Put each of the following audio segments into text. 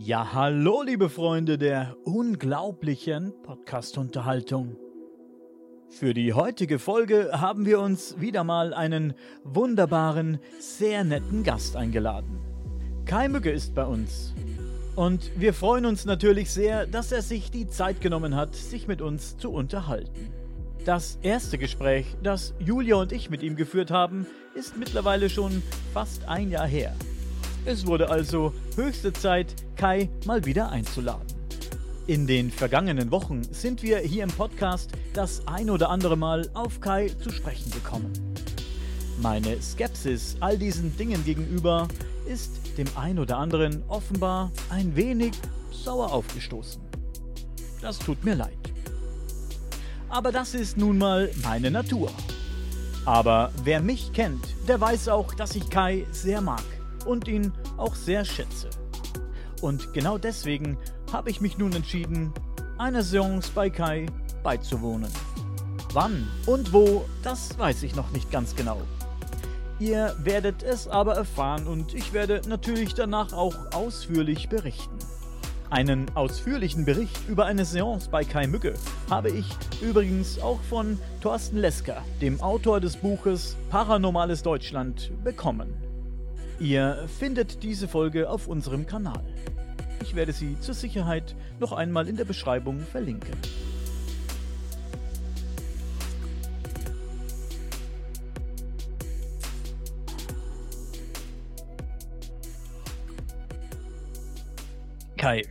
Ja, hallo, liebe Freunde der unglaublichen Podcast-Unterhaltung. Für die heutige Folge haben wir uns wieder mal einen wunderbaren, sehr netten Gast eingeladen. Kai Mücke ist bei uns. Und wir freuen uns natürlich sehr, dass er sich die Zeit genommen hat, sich mit uns zu unterhalten. Das erste Gespräch, das Julia und ich mit ihm geführt haben, ist mittlerweile schon fast ein Jahr her. Es wurde also höchste Zeit, Kai mal wieder einzuladen. In den vergangenen Wochen sind wir hier im Podcast das ein oder andere Mal auf Kai zu sprechen gekommen. Meine Skepsis all diesen Dingen gegenüber ist dem ein oder anderen offenbar ein wenig sauer aufgestoßen. Das tut mir leid. Aber das ist nun mal meine Natur. Aber wer mich kennt, der weiß auch, dass ich Kai sehr mag und ihn auch sehr schätze. Und genau deswegen habe ich mich nun entschieden, einer Seance bei Kai beizuwohnen. Wann und wo, das weiß ich noch nicht ganz genau. Ihr werdet es aber erfahren und ich werde natürlich danach auch ausführlich berichten. Einen ausführlichen Bericht über eine Seance bei Kai Mücke habe ich übrigens auch von Thorsten Lesker, dem Autor des Buches Paranormales Deutschland, bekommen. Ihr findet diese Folge auf unserem Kanal. Ich werde sie zur Sicherheit noch einmal in der Beschreibung verlinken. Kai,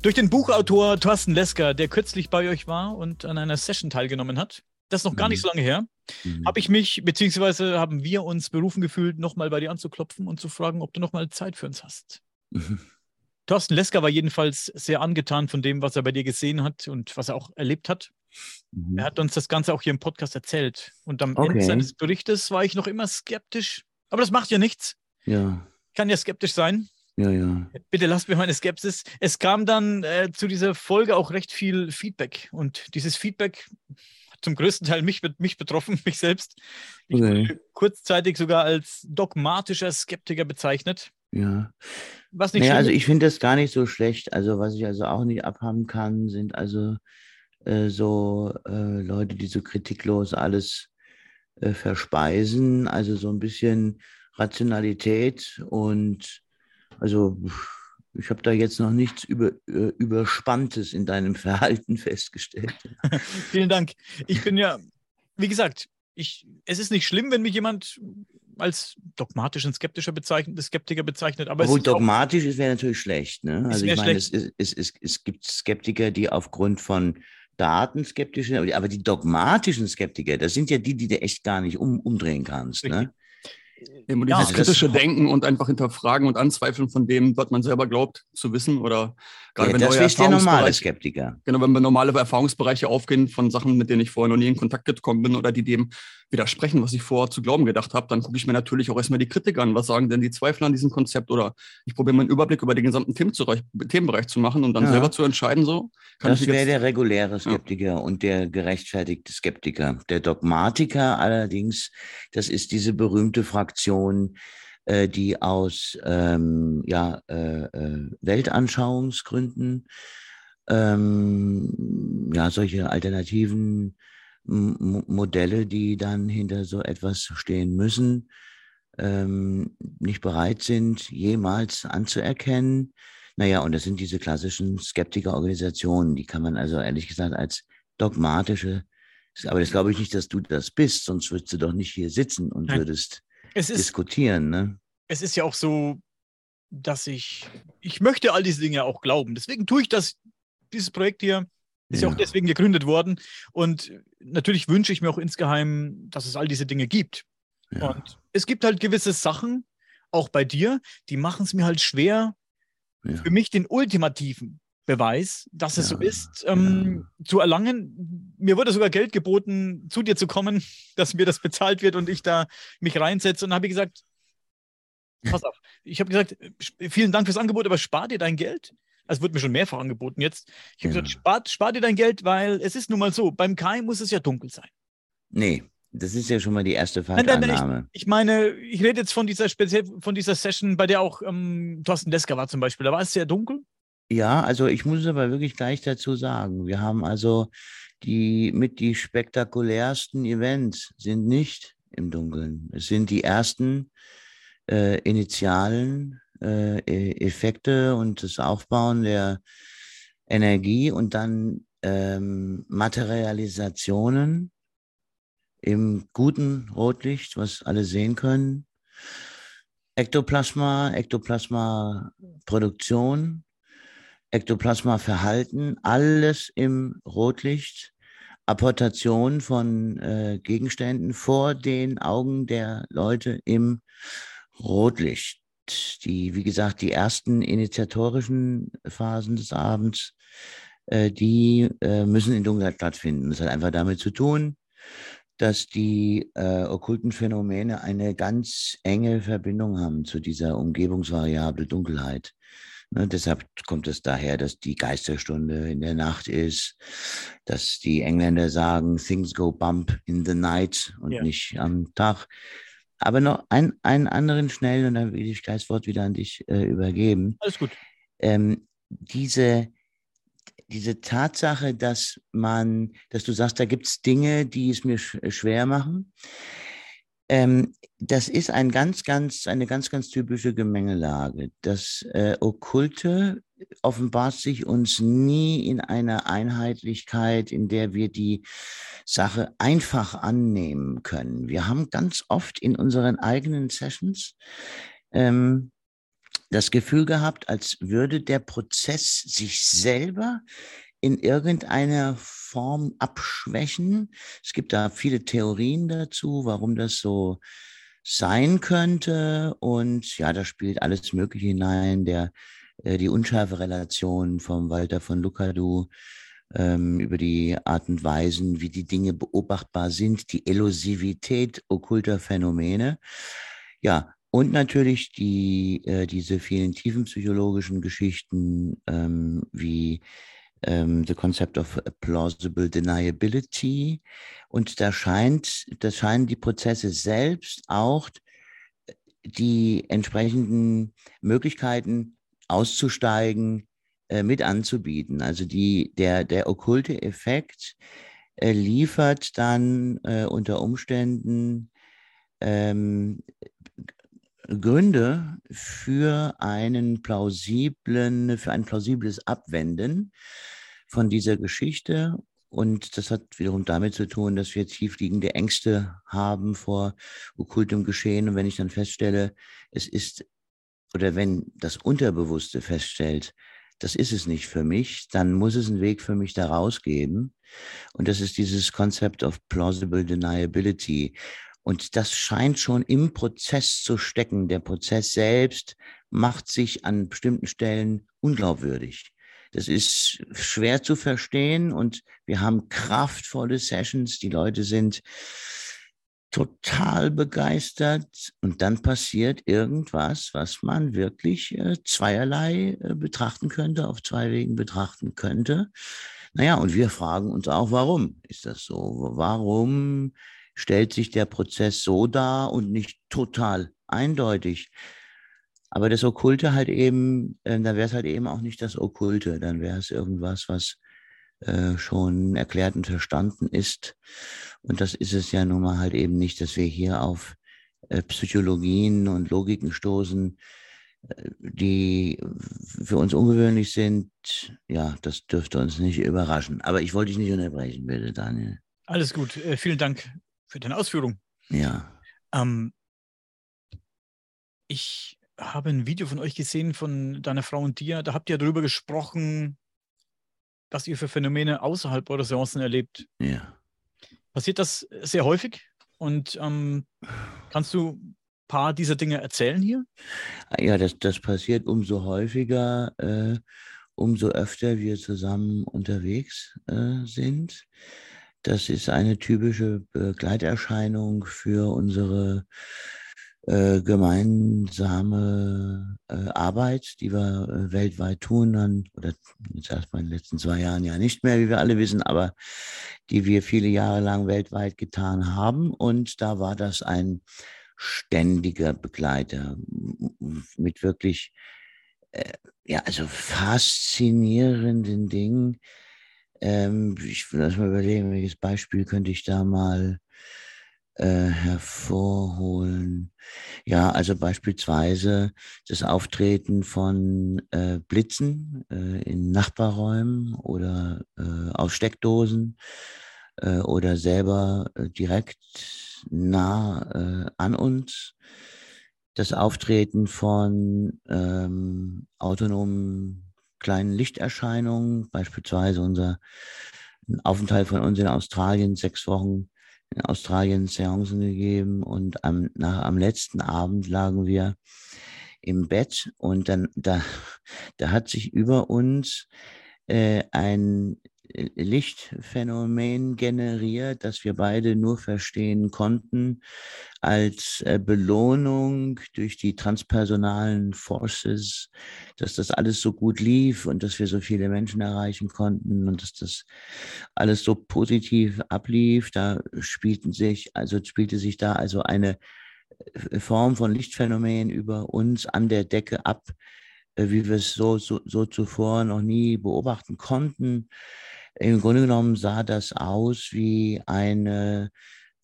durch den Buchautor Thorsten Lesker, der kürzlich bei euch war und an einer Session teilgenommen hat, das ist noch gar nicht mhm. so lange her, mhm. habe ich mich, beziehungsweise haben wir uns berufen gefühlt, nochmal bei dir anzuklopfen und zu fragen, ob du nochmal Zeit für uns hast. Mhm. Thorsten Lesker war jedenfalls sehr angetan von dem, was er bei dir gesehen hat und was er auch erlebt hat. Mhm. Er hat uns das Ganze auch hier im Podcast erzählt. Und am okay. Ende seines Berichtes war ich noch immer skeptisch. Aber das macht ja nichts. Ja. Ich kann ja skeptisch sein. Ja, ja. Bitte lasst mir meine Skepsis. Es kam dann äh, zu dieser Folge auch recht viel Feedback. Und dieses Feedback zum größten Teil mich, mich betroffen, mich selbst. Ich okay. wurde kurzzeitig sogar als dogmatischer Skeptiker bezeichnet. Ja. Was nicht naja, also ich finde das gar nicht so schlecht. Also was ich also auch nicht abhaben kann, sind also äh, so äh, Leute, die so kritiklos alles äh, verspeisen. Also so ein bisschen Rationalität und also ich habe da jetzt noch nichts über, äh, Überspanntes in deinem Verhalten festgestellt. Vielen Dank. Ich bin ja, wie gesagt, ich, es ist nicht schlimm, wenn mich jemand als dogmatisch und skeptischer bezeichnet, Skeptiker bezeichnet. Aber Obwohl dogmatisch ist wäre natürlich schlecht. Ne? Also ich meine, es, es, es, es gibt Skeptiker, die aufgrund von Daten skeptisch sind, aber die dogmatischen Skeptiker, das sind ja die, die du echt gar nicht um, umdrehen kannst. Ne? Eben, ja, dieses kritische Denken und einfach hinterfragen und anzweifeln von dem, was man selber glaubt zu wissen oder gerade ja, wenn das neue ist der normale Skeptiker. Genau, wenn wir normale Erfahrungsbereiche aufgehen von Sachen, mit denen ich vorher noch nie in Kontakt gekommen bin oder die dem widersprechen, was ich vorher zu glauben gedacht habe, dann gucke ich mir natürlich auch erstmal die Kritik an. Was sagen denn die Zweifler an diesem Konzept? Oder ich probiere mal einen Überblick über den gesamten Themenbereich zu machen und dann ja. selber zu entscheiden, so. das wäre der reguläre Skeptiker ja. und der gerechtfertigte Skeptiker. Der Dogmatiker allerdings, das ist diese berühmte Fraktion, äh, die aus ähm, ja, äh, äh Weltanschauungsgründen ähm, ja, solche alternativen Modelle, die dann hinter so etwas stehen müssen, ähm, nicht bereit sind, jemals anzuerkennen. Naja, und das sind diese klassischen Skeptikerorganisationen, die kann man also ehrlich gesagt als dogmatische, aber das glaube ich nicht, dass du das bist, sonst würdest du doch nicht hier sitzen und Nein. würdest ist, diskutieren. Ne? Es ist ja auch so, dass ich, ich möchte all diese Dinge auch glauben. Deswegen tue ich das, dieses Projekt hier ist ja. ja auch deswegen gegründet worden. Und natürlich wünsche ich mir auch insgeheim, dass es all diese Dinge gibt. Ja. Und es gibt halt gewisse Sachen, auch bei dir, die machen es mir halt schwer, ja. für mich den ultimativen Beweis, dass es so ist, ähm, zu erlangen. Mir wurde sogar Geld geboten, zu dir zu kommen, dass mir das bezahlt wird und ich da mich reinsetze. Und habe ich gesagt, pass auf, ich habe gesagt, vielen Dank fürs Angebot, aber spar dir dein Geld. Es wird mir schon mehrfach angeboten jetzt. Ich habe ja. gesagt, spar, spar dir dein Geld, weil es ist nun mal so, beim Kai muss es ja dunkel sein. Nee, Das ist ja schon mal die erste Falschannahme. Nein, nein, nein, ich, ich, meine, ich rede jetzt von dieser speziell von dieser Session, bei der auch ähm, Thorsten Lesker war zum Beispiel. Da war es sehr dunkel. Ja, also ich muss aber wirklich gleich dazu sagen, wir haben also die mit die spektakulärsten Events sind nicht im Dunkeln. Es sind die ersten äh, initialen äh, e-, Effekte und das Aufbauen der Energie und dann ähm, Materialisationen im guten Rotlicht, was alle sehen können. Ektoplasma, Ektoplasma-Produktion, Ektoplasma-Verhalten, alles im Rotlicht, Apportation von äh, Gegenständen vor den Augen der Leute im Rotlicht. Die, wie gesagt, die ersten initiatorischen Phasen des Abends, äh, die äh, müssen in Dunkelheit stattfinden. Das hat einfach damit zu tun, dass die äh, okkulten Phänomene eine ganz enge Verbindung haben zu dieser Umgebungsvariable Dunkelheit. Ne, deshalb kommt es daher, dass die Geisterstunde in der Nacht ist, dass die Engländer sagen, things go bump in the night und ja. nicht am Tag. Aber noch ein, einen anderen schnell, und dann will ich das Wort wieder an dich äh, übergeben. Alles gut. Ähm, diese, diese Tatsache, dass man, dass du sagst, da gibt es Dinge, die es mir sch schwer machen. Ähm, das ist ein ganz, ganz, eine ganz, ganz typische Gemengelage. Das äh, Okkulte offenbart sich uns nie in einer Einheitlichkeit, in der wir die Sache einfach annehmen können. Wir haben ganz oft in unseren eigenen Sessions ähm, das Gefühl gehabt, als würde der Prozess sich selber in irgendeiner Form abschwächen. Es gibt da viele Theorien dazu, warum das so sein könnte. Und ja, da spielt alles Mögliche hinein. Der, äh, die unscharfe Relation vom Walter von Lucadou ähm, über die Art und Weisen, wie die Dinge beobachtbar sind, die Elusivität okkulter Phänomene. Ja, und natürlich die, äh, diese vielen tiefenpsychologischen Geschichten ähm, wie ähm, The Concept of Plausible Deniability. Und da scheint, da scheinen die Prozesse selbst auch die entsprechenden Möglichkeiten auszusteigen, äh, mit anzubieten. Also die, der, der okkulte Effekt äh, liefert dann äh, unter Umständen ähm, Gründe für einen plausiblen, für ein plausibles Abwenden von dieser Geschichte. Und das hat wiederum damit zu tun, dass wir tiefliegende Ängste haben vor okkultem Geschehen. Und wenn ich dann feststelle, es ist, oder wenn das Unterbewusste feststellt, das ist es nicht für mich, dann muss es einen Weg für mich daraus geben. Und das ist dieses Concept of plausible deniability. Und das scheint schon im Prozess zu stecken. Der Prozess selbst macht sich an bestimmten Stellen unglaubwürdig. Das ist schwer zu verstehen und wir haben kraftvolle Sessions. Die Leute sind total begeistert und dann passiert irgendwas, was man wirklich äh, zweierlei äh, betrachten könnte, auf zwei Wegen betrachten könnte. Naja, und wir fragen uns auch, warum ist das so? Warum stellt sich der Prozess so dar und nicht total eindeutig. Aber das Okkulte halt eben, äh, dann wäre es halt eben auch nicht das Okkulte, dann wäre es irgendwas, was äh, schon erklärt und verstanden ist. Und das ist es ja nun mal halt eben nicht, dass wir hier auf äh, Psychologien und Logiken stoßen, äh, die für uns ungewöhnlich sind. Ja, das dürfte uns nicht überraschen. Aber ich wollte dich nicht unterbrechen, bitte, Daniel. Alles gut. Äh, vielen Dank für deine Ausführung. Ja. Ähm, ich habe ein Video von euch gesehen, von deiner Frau und dir. Da habt ihr darüber gesprochen, was ihr für Phänomene außerhalb eurer Seancen erlebt. Ja. Passiert das sehr häufig? Und ähm, kannst du ein paar dieser Dinge erzählen hier? Ja, das, das passiert umso häufiger, äh, umso öfter wir zusammen unterwegs äh, sind. Das ist eine typische Begleiterscheinung für unsere äh, gemeinsame äh, Arbeit, die wir äh, weltweit tun, dann, oder jetzt erstmal in den letzten zwei Jahren ja nicht mehr, wie wir alle wissen, aber die wir viele Jahre lang weltweit getan haben. Und da war das ein ständiger Begleiter mit wirklich, äh, ja, also faszinierenden Dingen. Ähm, ich will erst mal überlegen, welches Beispiel könnte ich da mal äh, hervorholen. Ja, also beispielsweise das Auftreten von äh, Blitzen äh, in Nachbarräumen oder äh, auf Steckdosen äh, oder selber äh, direkt nah äh, an uns. Das Auftreten von ähm, autonomen kleinen Lichterscheinungen, beispielsweise unser Aufenthalt von uns in Australien, sechs Wochen in Australien Seancen gegeben und am, nach, am letzten Abend lagen wir im Bett und dann da, da hat sich über uns äh, ein Lichtphänomen generiert, das wir beide nur verstehen konnten als äh, Belohnung durch die transpersonalen Forces, dass das alles so gut lief und dass wir so viele Menschen erreichen konnten und dass das alles so positiv ablief. Da spielten sich, also spielte sich da also eine äh, Form von Lichtphänomen über uns an der Decke ab, äh, wie wir es so, so, so zuvor noch nie beobachten konnten. Im Grunde genommen sah das aus wie eine,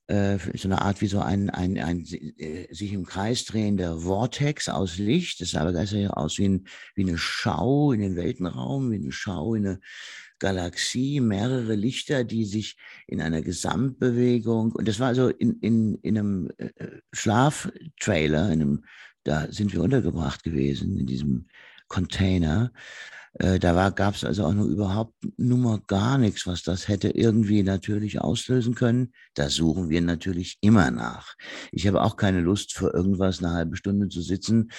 äh, so eine Art wie so ein, ein, ein, äh, sich im Kreis drehender Vortex aus Licht. Das sah aber ganz aus wie, ein, wie eine Schau in den Weltenraum, wie eine Schau in eine Galaxie, mehrere Lichter, die sich in einer Gesamtbewegung, und das war also in, in, in einem äh, Schlaftrailer, in einem, da sind wir untergebracht gewesen, in diesem Container. Äh, da gab es also auch nur überhaupt nur mal gar nichts, was das hätte irgendwie natürlich auslösen können. Da suchen wir natürlich immer nach. Ich habe auch keine Lust, vor irgendwas eine halbe Stunde zu sitzen,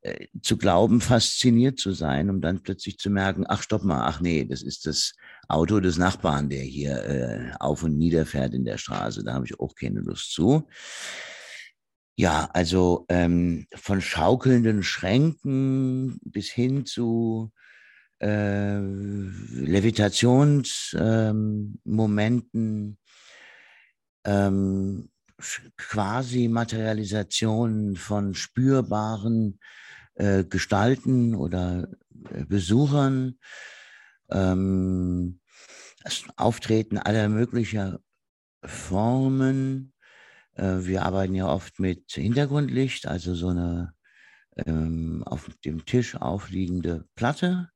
äh, zu glauben, fasziniert zu sein, um dann plötzlich zu merken, ach stopp mal, ach nee, das ist das Auto des Nachbarn, der hier äh, auf und nieder fährt in der Straße. Da habe ich auch keine Lust zu. Ja, also ähm, von schaukelnden Schränken bis hin zu äh, Levitationsmomenten, ähm, quasi Materialisationen von spürbaren äh, Gestalten oder äh, Besuchern, ähm, das Auftreten aller möglicher Formen. Äh, wir arbeiten ja oft mit Hintergrundlicht, also so eine ähm, auf dem Tisch aufliegende Platte.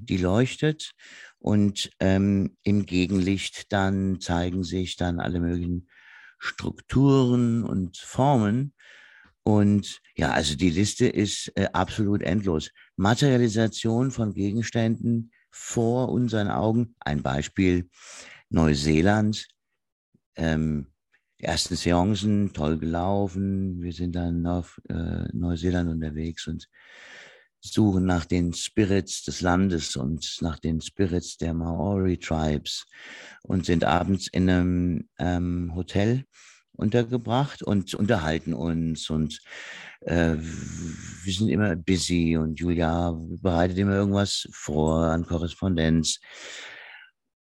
Die leuchtet und ähm, im Gegenlicht dann zeigen sich dann alle möglichen Strukturen und Formen. Und ja, also die Liste ist äh, absolut endlos. Materialisation von Gegenständen vor unseren Augen. Ein Beispiel, Neuseeland. Ähm, ersten Seancen, toll gelaufen. Wir sind dann auf äh, Neuseeland unterwegs und suchen nach den Spirits des Landes und nach den Spirits der Maori Tribes und sind abends in einem ähm, Hotel untergebracht und unterhalten uns und äh, wir sind immer busy und Julia bereitet immer irgendwas vor an Korrespondenz.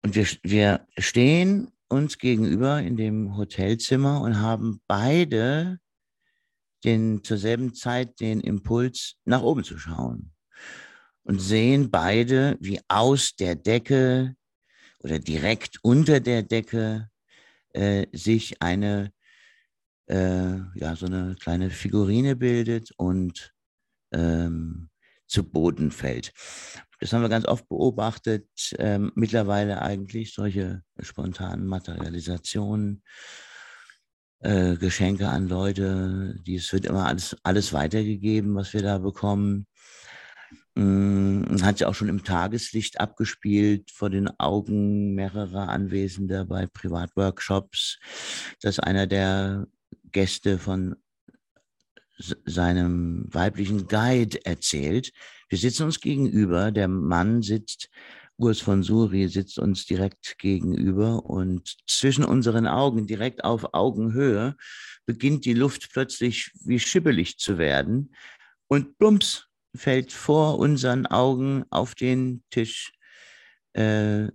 Und wir, wir stehen uns gegenüber in dem Hotelzimmer und haben beide den, zur selben Zeit den Impuls, nach oben zu schauen. Und sehen beide, wie aus der Decke oder direkt unter der Decke äh, sich eine, äh, ja, so eine kleine Figurine bildet und ähm, zu Boden fällt. Das haben wir ganz oft beobachtet, ähm, mittlerweile eigentlich solche spontanen Materialisationen äh, Geschenke an Leute, es wird immer alles, alles weitergegeben, was wir da bekommen. Mm, hat sich auch schon im Tageslicht abgespielt vor den Augen mehrerer Anwesender bei Privatworkshops, dass einer der Gäste von seinem weiblichen Guide erzählt. Wir sitzen uns gegenüber, der Mann sitzt Urs von Suri sitzt uns direkt gegenüber und zwischen unseren Augen, direkt auf Augenhöhe, beginnt die Luft plötzlich wie schibbelig zu werden und plumps fällt vor unseren Augen auf den Tisch äh,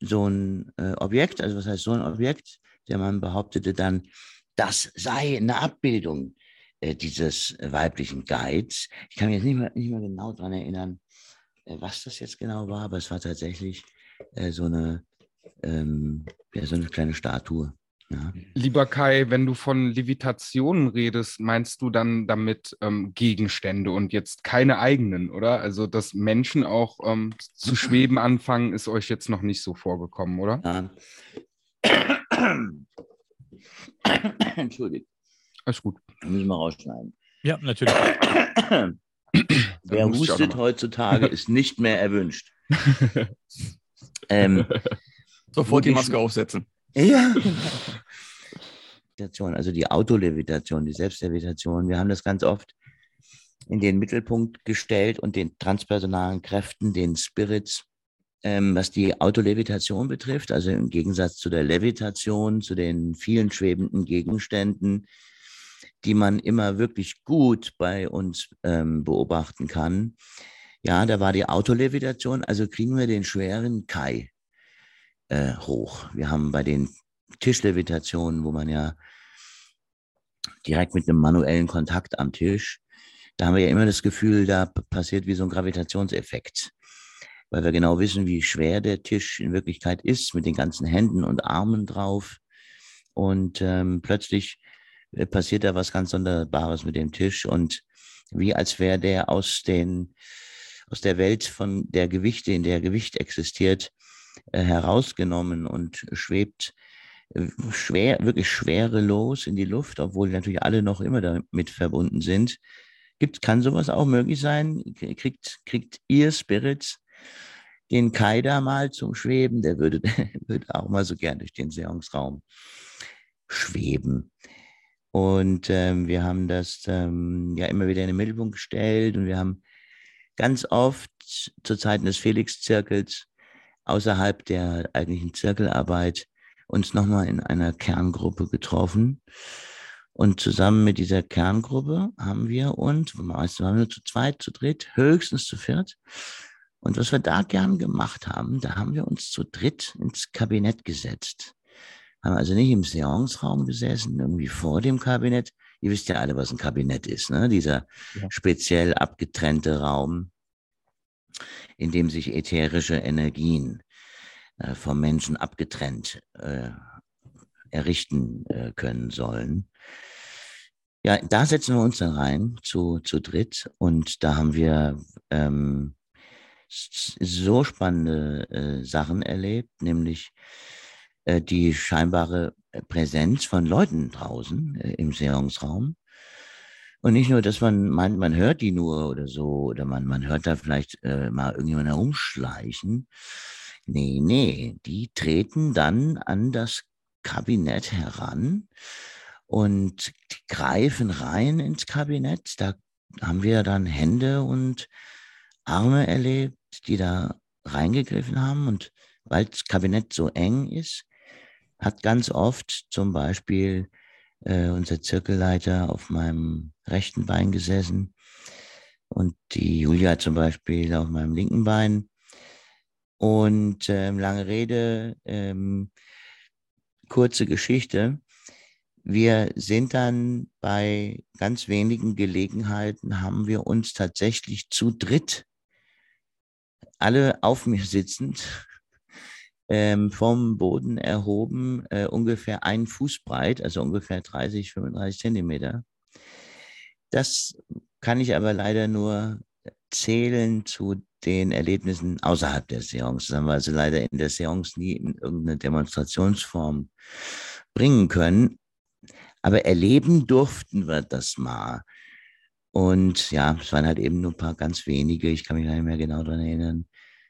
so ein äh, Objekt, also was heißt so ein Objekt? Der Mann behauptete dann, das sei eine Abbildung äh, dieses weiblichen Guides. Ich kann mich jetzt nicht mehr, nicht mehr genau daran erinnern, was das jetzt genau war, aber es war tatsächlich äh, so, eine, ähm, ja, so eine kleine Statue. Ja. Lieber Kai, wenn du von Levitationen redest, meinst du dann damit ähm, Gegenstände und jetzt keine eigenen, oder? Also, dass Menschen auch ähm, zu schweben anfangen, ist euch jetzt noch nicht so vorgekommen, oder? Ja. Entschuldigt. Alles gut. Müssen wir rausschneiden. Ja, natürlich. Wer hustet heutzutage, ist nicht mehr erwünscht. ähm, Sofort die Maske aufsetzen. Ja. Also die Autolevitation, die Selbstlevitation. Wir haben das ganz oft in den Mittelpunkt gestellt und den transpersonalen Kräften, den Spirits, ähm, was die Autolevitation betrifft, also im Gegensatz zu der Levitation, zu den vielen schwebenden Gegenständen, die man immer wirklich gut bei uns ähm, beobachten kann. Ja, da war die Autolevitation, also kriegen wir den schweren Kai äh, hoch. Wir haben bei den Tischlevitationen, wo man ja direkt mit einem manuellen Kontakt am Tisch, da haben wir ja immer das Gefühl, da passiert wie so ein Gravitationseffekt, weil wir genau wissen, wie schwer der Tisch in Wirklichkeit ist, mit den ganzen Händen und Armen drauf. Und ähm, plötzlich passiert da was ganz Sonderbares mit dem Tisch und wie als wäre der aus den aus der Welt von der Gewichte, in der Gewicht existiert, äh, herausgenommen und schwebt äh, schwer, wirklich schwerelos in die Luft, obwohl natürlich alle noch immer damit verbunden sind. Gibt, kann sowas auch möglich sein? Kriegt, kriegt ihr Spirits den Kai da mal zum Schweben? Der würde, würde auch mal so gern durch den Seanceraum schweben. Und ähm, wir haben das ähm, ja immer wieder in den Mittelpunkt gestellt und wir haben ganz oft zu Zeiten des Felix-Zirkels außerhalb der eigentlichen Zirkelarbeit uns nochmal in einer Kerngruppe getroffen. Und zusammen mit dieser Kerngruppe haben wir uns, meistens waren wir zu zweit, zu dritt, höchstens zu viert. Und was wir da gern gemacht haben, da haben wir uns zu dritt ins Kabinett gesetzt. Haben also nicht im Seanceraum gesessen, irgendwie vor dem Kabinett. Ihr wisst ja alle, was ein Kabinett ist, ne? Dieser ja. speziell abgetrennte Raum, in dem sich ätherische Energien äh, vom Menschen abgetrennt äh, errichten äh, können sollen. Ja, da setzen wir uns dann rein zu, zu dritt und da haben wir ähm, so spannende äh, Sachen erlebt, nämlich die scheinbare Präsenz von Leuten draußen äh, im Seanceraum. Und nicht nur, dass man meint, man hört die nur oder so, oder man, man hört da vielleicht äh, mal irgendjemand herumschleichen. Nee, nee, die treten dann an das Kabinett heran und greifen rein ins Kabinett. Da haben wir dann Hände und Arme erlebt, die da reingegriffen haben. Und weil das Kabinett so eng ist, hat ganz oft zum Beispiel äh, unser Zirkelleiter auf meinem rechten Bein gesessen und die Julia zum Beispiel auf meinem linken Bein. Und ähm, lange Rede, ähm, kurze Geschichte. Wir sind dann bei ganz wenigen Gelegenheiten, haben wir uns tatsächlich zu dritt, alle auf mir sitzend, ähm, vom Boden erhoben, äh, ungefähr ein Fuß breit, also ungefähr 30, 35 Zentimeter. Das kann ich aber leider nur zählen zu den Erlebnissen außerhalb der Seance. Das haben wir also leider in der Seance nie in irgendeine Demonstrationsform bringen können. Aber erleben durften wir das mal. Und ja, es waren halt eben nur ein paar ganz wenige. Ich kann mich gar nicht mehr genau daran erinnern,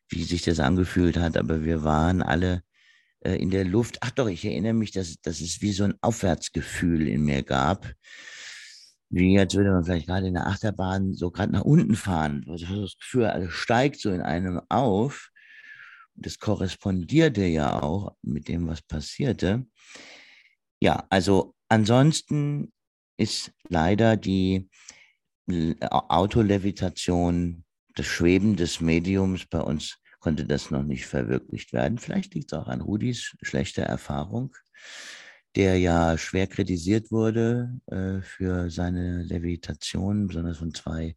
wie sich das angefühlt hat, aber wir waren alle äh, in der Luft. Ach doch, ich erinnere mich, dass, dass es wie so ein Aufwärtsgefühl in mir gab. Wie als würde man vielleicht gerade in der Achterbahn so gerade nach unten fahren. Also das Gefühl, alles steigt so in einem auf. Das korrespondierte ja auch mit dem, was passierte. Ja, also ansonsten ist leider die Autolevitation das Schweben des Mediums bei uns konnte das noch nicht verwirklicht werden. Vielleicht liegt es auch an Rudis schlechter Erfahrung, der ja schwer kritisiert wurde äh, für seine Levitation, besonders von zwei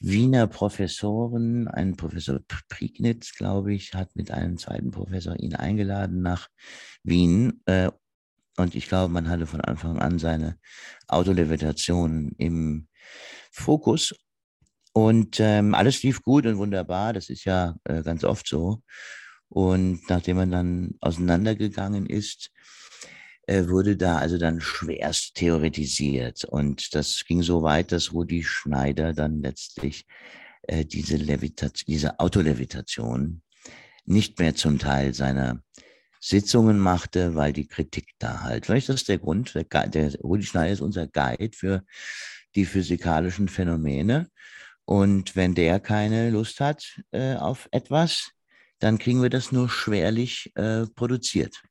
Wiener Professoren, ein Professor Prignitz, glaube ich, hat mit einem zweiten Professor ihn eingeladen nach Wien. Äh, und ich glaube, man hatte von Anfang an seine Autolevitation im Fokus. Und ähm, alles lief gut und wunderbar. Das ist ja äh, ganz oft so. Und nachdem man dann auseinandergegangen ist, äh, wurde da also dann schwerst theoretisiert. Und das ging so weit, dass Rudi Schneider dann letztlich äh, diese, diese Autolevitation nicht mehr zum Teil seiner Sitzungen machte, weil die Kritik da halt. Vielleicht ist das der Grund. Der, der Rudi Schneider ist unser Guide für die physikalischen Phänomene. Und wenn der keine Lust hat äh, auf etwas, dann kriegen wir das nur schwerlich äh, produziert.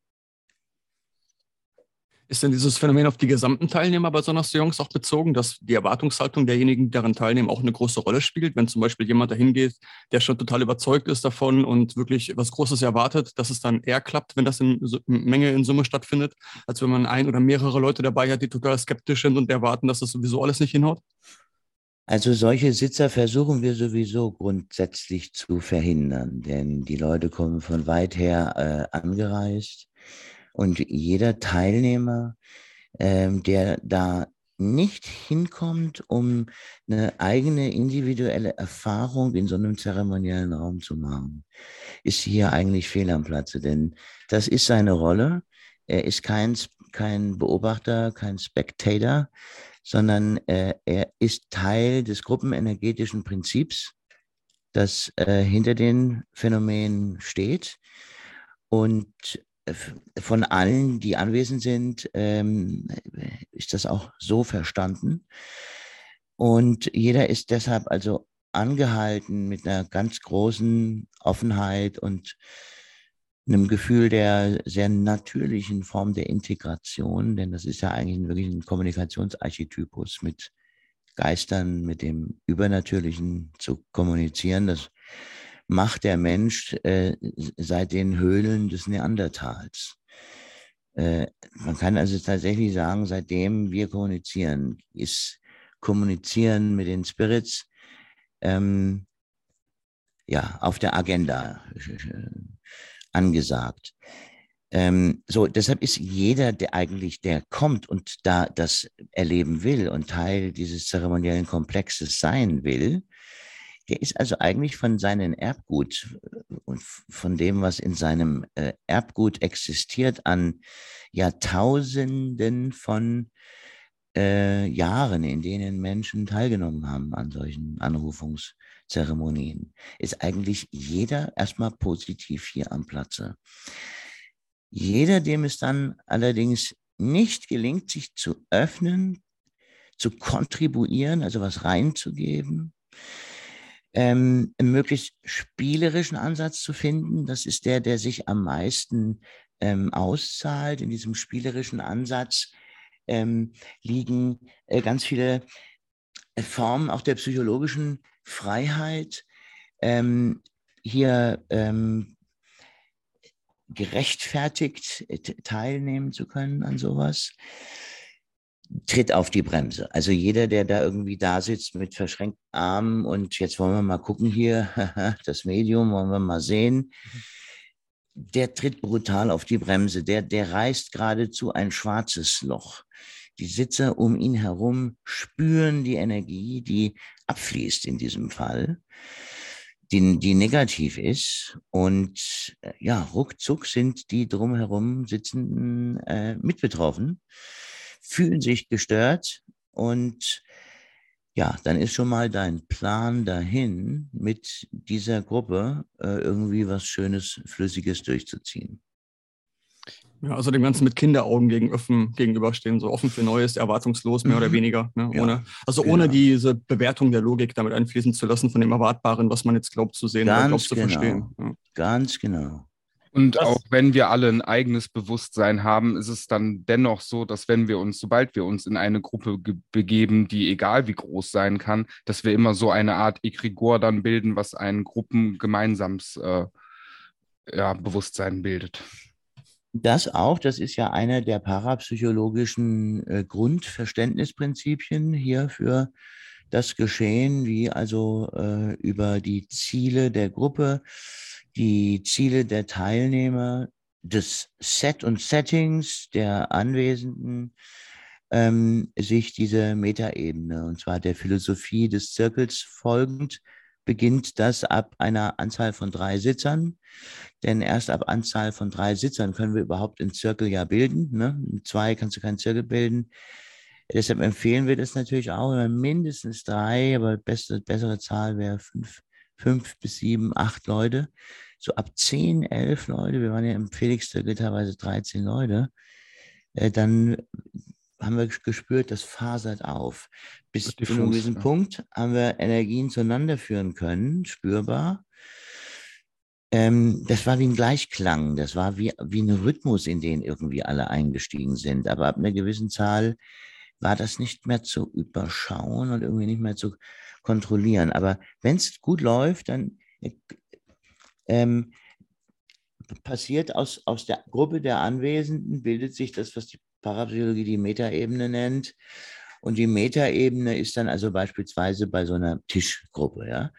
Ist denn dieses Phänomen auf die gesamten Teilnehmer bei Sonntagsseance auch bezogen, dass die Erwartungshaltung derjenigen, die daran teilnehmen, auch eine große Rolle spielt? Wenn zum Beispiel jemand dahin geht, der schon total überzeugt ist davon und wirklich was Großes erwartet, dass es dann eher klappt, wenn das in Menge in Summe stattfindet, als wenn man ein oder mehrere Leute dabei hat, die total skeptisch sind und erwarten, dass das sowieso alles nicht hinhaut? Also solche Sitzer versuchen wir sowieso grundsätzlich zu verhindern, denn die Leute kommen von weit her äh, angereist und jeder Teilnehmer, ähm, der da nicht hinkommt, um eine eigene individuelle Erfahrung in so einem zeremoniellen Raum zu machen, ist hier eigentlich fehl am Platze, denn das ist seine Rolle. Er ist kein, kein Beobachter, kein Spectator, sondern äh, er ist Teil des gruppenenergetischen Prinzips, das äh, hinter den Phänomenen steht. Und von allen, die anwesend sind, ähm, ist das auch so verstanden. Und jeder ist deshalb also angehalten mit einer ganz großen Offenheit und einem Gefühl der sehr natürlichen Form der Integration, denn das ist ja eigentlich wirklich ein Kommunikationsarchetypus mit Geistern, mit dem Übernatürlichen zu kommunizieren. Das macht der Mensch äh, seit den Höhlen des Neandertals. Äh, man kann also tatsächlich sagen, seitdem wir kommunizieren, ist Kommunizieren mit den Spirits ähm, ja, auf der Agenda angesagt. Ähm, so, deshalb ist jeder, der eigentlich, der kommt und da das erleben will und Teil dieses zeremoniellen Komplexes sein will, der ist also eigentlich von seinem Erbgut und von dem, was in seinem äh, Erbgut existiert, an Jahrtausenden von äh, Jahren, in denen Menschen teilgenommen haben an solchen Anrufungszeremonien, ist eigentlich jeder erstmal positiv hier am Platze. Jeder, dem es dann allerdings nicht gelingt, sich zu öffnen, zu kontribuieren, also was reinzugeben, ähm, möglichst spielerischen Ansatz zu finden. Das ist der, der sich am meisten ähm, auszahlt. In diesem spielerischen Ansatz ähm, liegen äh, ganz viele Formen auch der psychologischen Freiheit. Ähm, hier ähm, gerechtfertigt äh, teilnehmen zu können an sowas tritt auf die Bremse. Also jeder, der da irgendwie da sitzt mit verschränkten Armen und jetzt wollen wir mal gucken hier, das Medium wollen wir mal sehen, der tritt brutal auf die Bremse. Der, der reißt geradezu ein schwarzes Loch. Die Sitzer um ihn herum spüren die Energie, die abfließt in diesem Fall, die, die negativ ist. Und äh, ja, ruckzuck sind die drumherum Sitzenden äh, mit betroffen fühlen sich gestört und ja, dann ist schon mal dein Plan dahin, mit dieser Gruppe äh, irgendwie was Schönes, Flüssiges durchzuziehen. Ja, also dem Ganzen mit Kinderaugen gegen offen, gegenüberstehen, so offen für Neues, erwartungslos, mehr mhm. oder weniger. Ne? Ja, ohne, also genau. ohne diese Bewertung der Logik damit einfließen zu lassen von dem Erwartbaren, was man jetzt glaubt zu sehen Ganz oder glaubt genau. zu verstehen. Ja. Ganz genau. Und das, auch wenn wir alle ein eigenes Bewusstsein haben, ist es dann dennoch so, dass wenn wir uns, sobald wir uns in eine Gruppe begeben, die egal wie groß sein kann, dass wir immer so eine Art Egregor dann bilden, was ein gruppengemeinsames äh, ja, Bewusstsein bildet. Das auch, das ist ja einer der parapsychologischen äh, Grundverständnisprinzipien hier für das Geschehen, wie also äh, über die Ziele der Gruppe, die Ziele der Teilnehmer, des Set und Settings der Anwesenden, ähm, sich diese Metaebene, und zwar der Philosophie des Zirkels folgend, beginnt das ab einer Anzahl von drei Sitzern. Denn erst ab Anzahl von drei Sitzern können wir überhaupt einen Zirkel ja bilden. Ne? Mit zwei kannst du keinen Zirkel bilden. Deshalb empfehlen wir das natürlich auch immer mindestens drei, aber beste, bessere Zahl wäre fünf, fünf bis sieben, acht Leute. So ab zehn, elf Leute, wir waren ja im Felix-Zirkel teilweise 13 Leute, äh, dann haben wir gespürt, das fasert auf. Bis zu einem gewissen ja. Punkt haben wir Energien zueinander führen können, spürbar. Ähm, das war wie ein Gleichklang, das war wie, wie ein Rhythmus, in den irgendwie alle eingestiegen sind. Aber ab einer gewissen Zahl war das nicht mehr zu überschauen und irgendwie nicht mehr zu kontrollieren. Aber wenn es gut läuft, dann ähm, passiert aus, aus der Gruppe der Anwesenden, bildet sich das, was die Parapsychologie die Metaebene nennt. Und die Metaebene ist dann also beispielsweise bei so einer Tischgruppe, ja.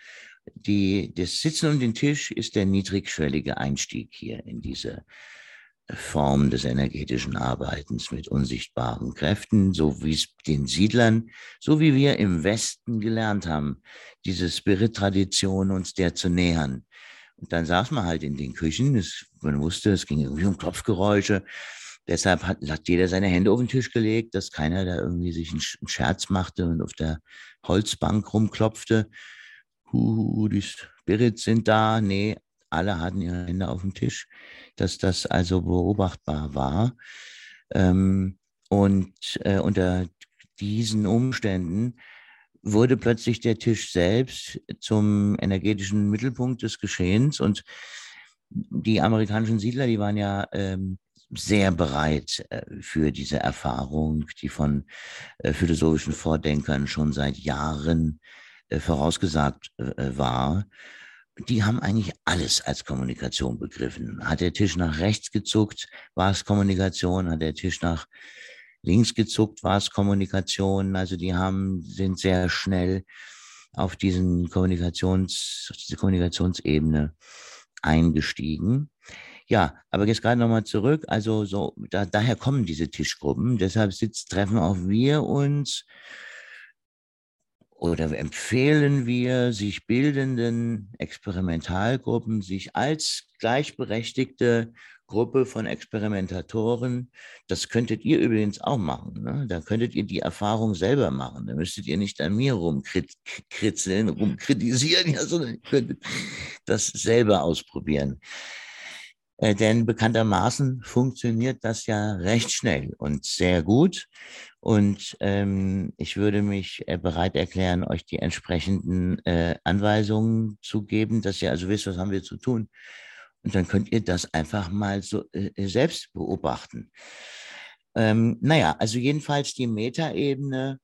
Die, das Sitzen um den Tisch ist der niedrigschwellige Einstieg hier in diese Form des energetischen Arbeitens mit unsichtbaren Kräften, so wie es den Siedlern, so wie wir im Westen gelernt haben, diese Spirit-Tradition uns der zu nähern. Und dann saß man halt in den Küchen, es, man wusste, es ging irgendwie um Klopfgeräusche. Deshalb hat, hat jeder seine Hände auf den Tisch gelegt, dass keiner da irgendwie sich einen Scherz machte und auf der Holzbank rumklopfte. Huhu, die Spirits sind da. Nee, alle hatten ihre Hände auf dem Tisch, dass das also beobachtbar war. Ähm, und äh, unter diesen Umständen wurde plötzlich der Tisch selbst zum energetischen Mittelpunkt des Geschehens und die amerikanischen Siedler, die waren ja ähm, sehr bereit äh, für diese Erfahrung, die von äh, philosophischen Vordenkern schon seit Jahren äh, vorausgesagt war die haben eigentlich alles als Kommunikation begriffen. Hat der Tisch nach rechts gezuckt, war es Kommunikation. Hat der Tisch nach links gezuckt, war es Kommunikation. Also die haben, sind sehr schnell auf diesen Kommunikations, diese Kommunikationsebene eingestiegen. Ja, aber jetzt gerade nochmal zurück. Also so, da, daher kommen diese Tischgruppen. Deshalb sitzt, treffen auch wir uns oder empfehlen wir sich bildenden Experimentalgruppen, sich als gleichberechtigte Gruppe von Experimentatoren, das könntet ihr übrigens auch machen. Ne? Da könntet ihr die Erfahrung selber machen. Da müsstet ihr nicht an mir rumkritzeln, rumkritisieren, ja, sondern könntet das selber ausprobieren. Äh, denn bekanntermaßen funktioniert das ja recht schnell und sehr gut. Und ähm, ich würde mich äh, bereit erklären, euch die entsprechenden äh, Anweisungen zu geben, dass ihr also wisst, was haben wir zu tun. Und dann könnt ihr das einfach mal so äh, selbst beobachten. Ähm, naja, also jedenfalls die Metaebene,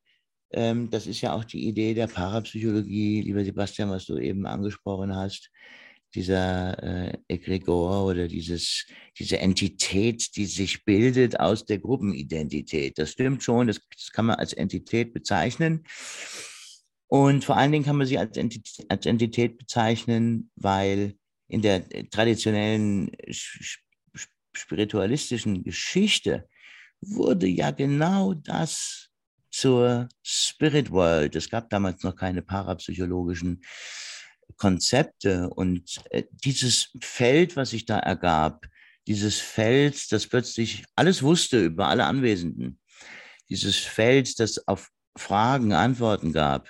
ähm, das ist ja auch die Idee der Parapsychologie, lieber Sebastian, was du eben angesprochen hast dieser äh, Egregor oder dieses, diese Entität, die sich bildet aus der Gruppenidentität. Das stimmt schon, das, das kann man als Entität bezeichnen. Und vor allen Dingen kann man sie als Entität, als Entität bezeichnen, weil in der traditionellen spiritualistischen Geschichte wurde ja genau das zur Spirit World. Es gab damals noch keine parapsychologischen Konzepte und äh, dieses Feld, was sich da ergab, dieses Feld, das plötzlich alles wusste über alle Anwesenden, dieses Feld, das auf Fragen Antworten gab,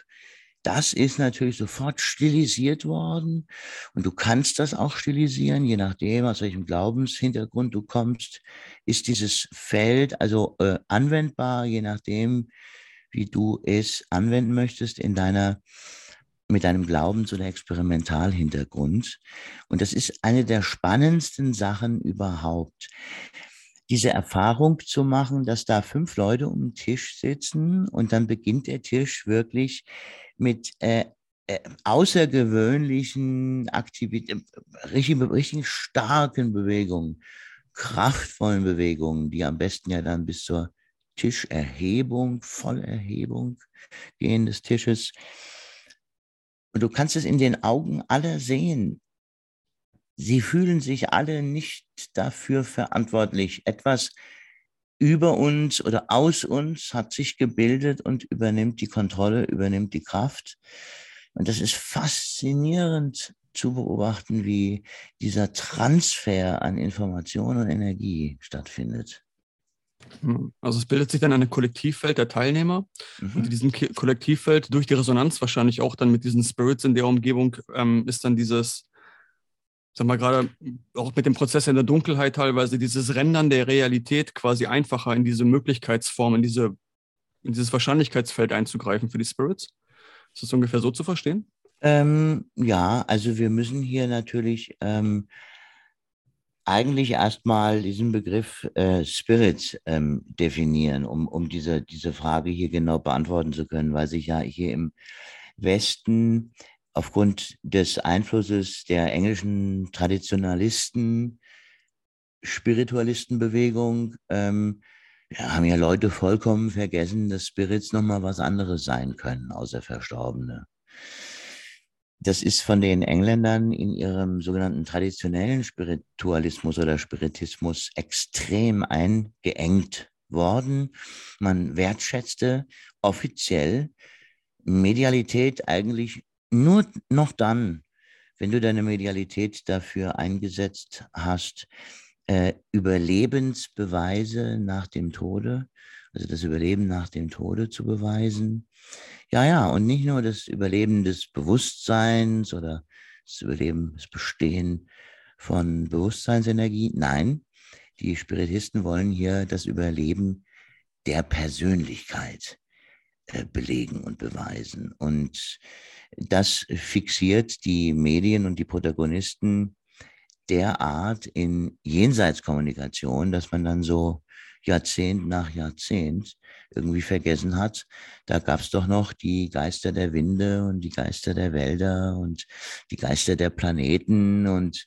das ist natürlich sofort stilisiert worden. Und du kannst das auch stilisieren, je nachdem, aus welchem Glaubenshintergrund du kommst, ist dieses Feld also äh, anwendbar, je nachdem, wie du es anwenden möchtest in deiner mit einem Glaubens- oder Experimentalhintergrund. Und das ist eine der spannendsten Sachen überhaupt. Diese Erfahrung zu machen, dass da fünf Leute um den Tisch sitzen und dann beginnt der Tisch wirklich mit äh, äh, außergewöhnlichen Aktivitäten, richtig, richtig starken Bewegungen, kraftvollen Bewegungen, die am besten ja dann bis zur Tischerhebung, Vollerhebung gehen des Tisches. Und du kannst es in den Augen aller sehen. Sie fühlen sich alle nicht dafür verantwortlich. Etwas über uns oder aus uns hat sich gebildet und übernimmt die Kontrolle, übernimmt die Kraft. Und das ist faszinierend zu beobachten, wie dieser Transfer an Information und Energie stattfindet. Hm. Also es bildet sich dann ein Kollektivfeld der Teilnehmer mhm. und in diesem Kollektivfeld durch die Resonanz wahrscheinlich auch dann mit diesen Spirits in der Umgebung ähm, ist dann dieses, sag mal gerade auch mit dem Prozess in der Dunkelheit teilweise dieses Rendern der Realität quasi einfacher in diese Möglichkeitsform, in diese in dieses Wahrscheinlichkeitsfeld einzugreifen für die Spirits. Ist das ungefähr so zu verstehen? Ähm, ja, also wir müssen hier natürlich ähm, eigentlich erstmal diesen Begriff äh, Spirit ähm, definieren, um, um diese, diese Frage hier genau beantworten zu können, weil sich ja hier im Westen aufgrund des Einflusses der englischen Traditionalisten, Spiritualistenbewegung, ähm, ja, haben ja Leute vollkommen vergessen, dass Spirits nochmal was anderes sein können, außer Verstorbene. Das ist von den Engländern in ihrem sogenannten traditionellen Spiritualismus oder Spiritismus extrem eingeengt worden. Man wertschätzte offiziell Medialität eigentlich nur noch dann, wenn du deine Medialität dafür eingesetzt hast, äh, Überlebensbeweise nach dem Tode, also das Überleben nach dem Tode zu beweisen. Ja, ja, und nicht nur das Überleben des Bewusstseins oder das Überleben, das Bestehen von Bewusstseinsenergie. Nein, die Spiritisten wollen hier das Überleben der Persönlichkeit äh, belegen und beweisen. Und das fixiert die Medien und die Protagonisten derart in Jenseitskommunikation, dass man dann so Jahrzehnt nach Jahrzehnt irgendwie vergessen hat, da gab es doch noch die Geister der Winde und die Geister der Wälder und die Geister der Planeten und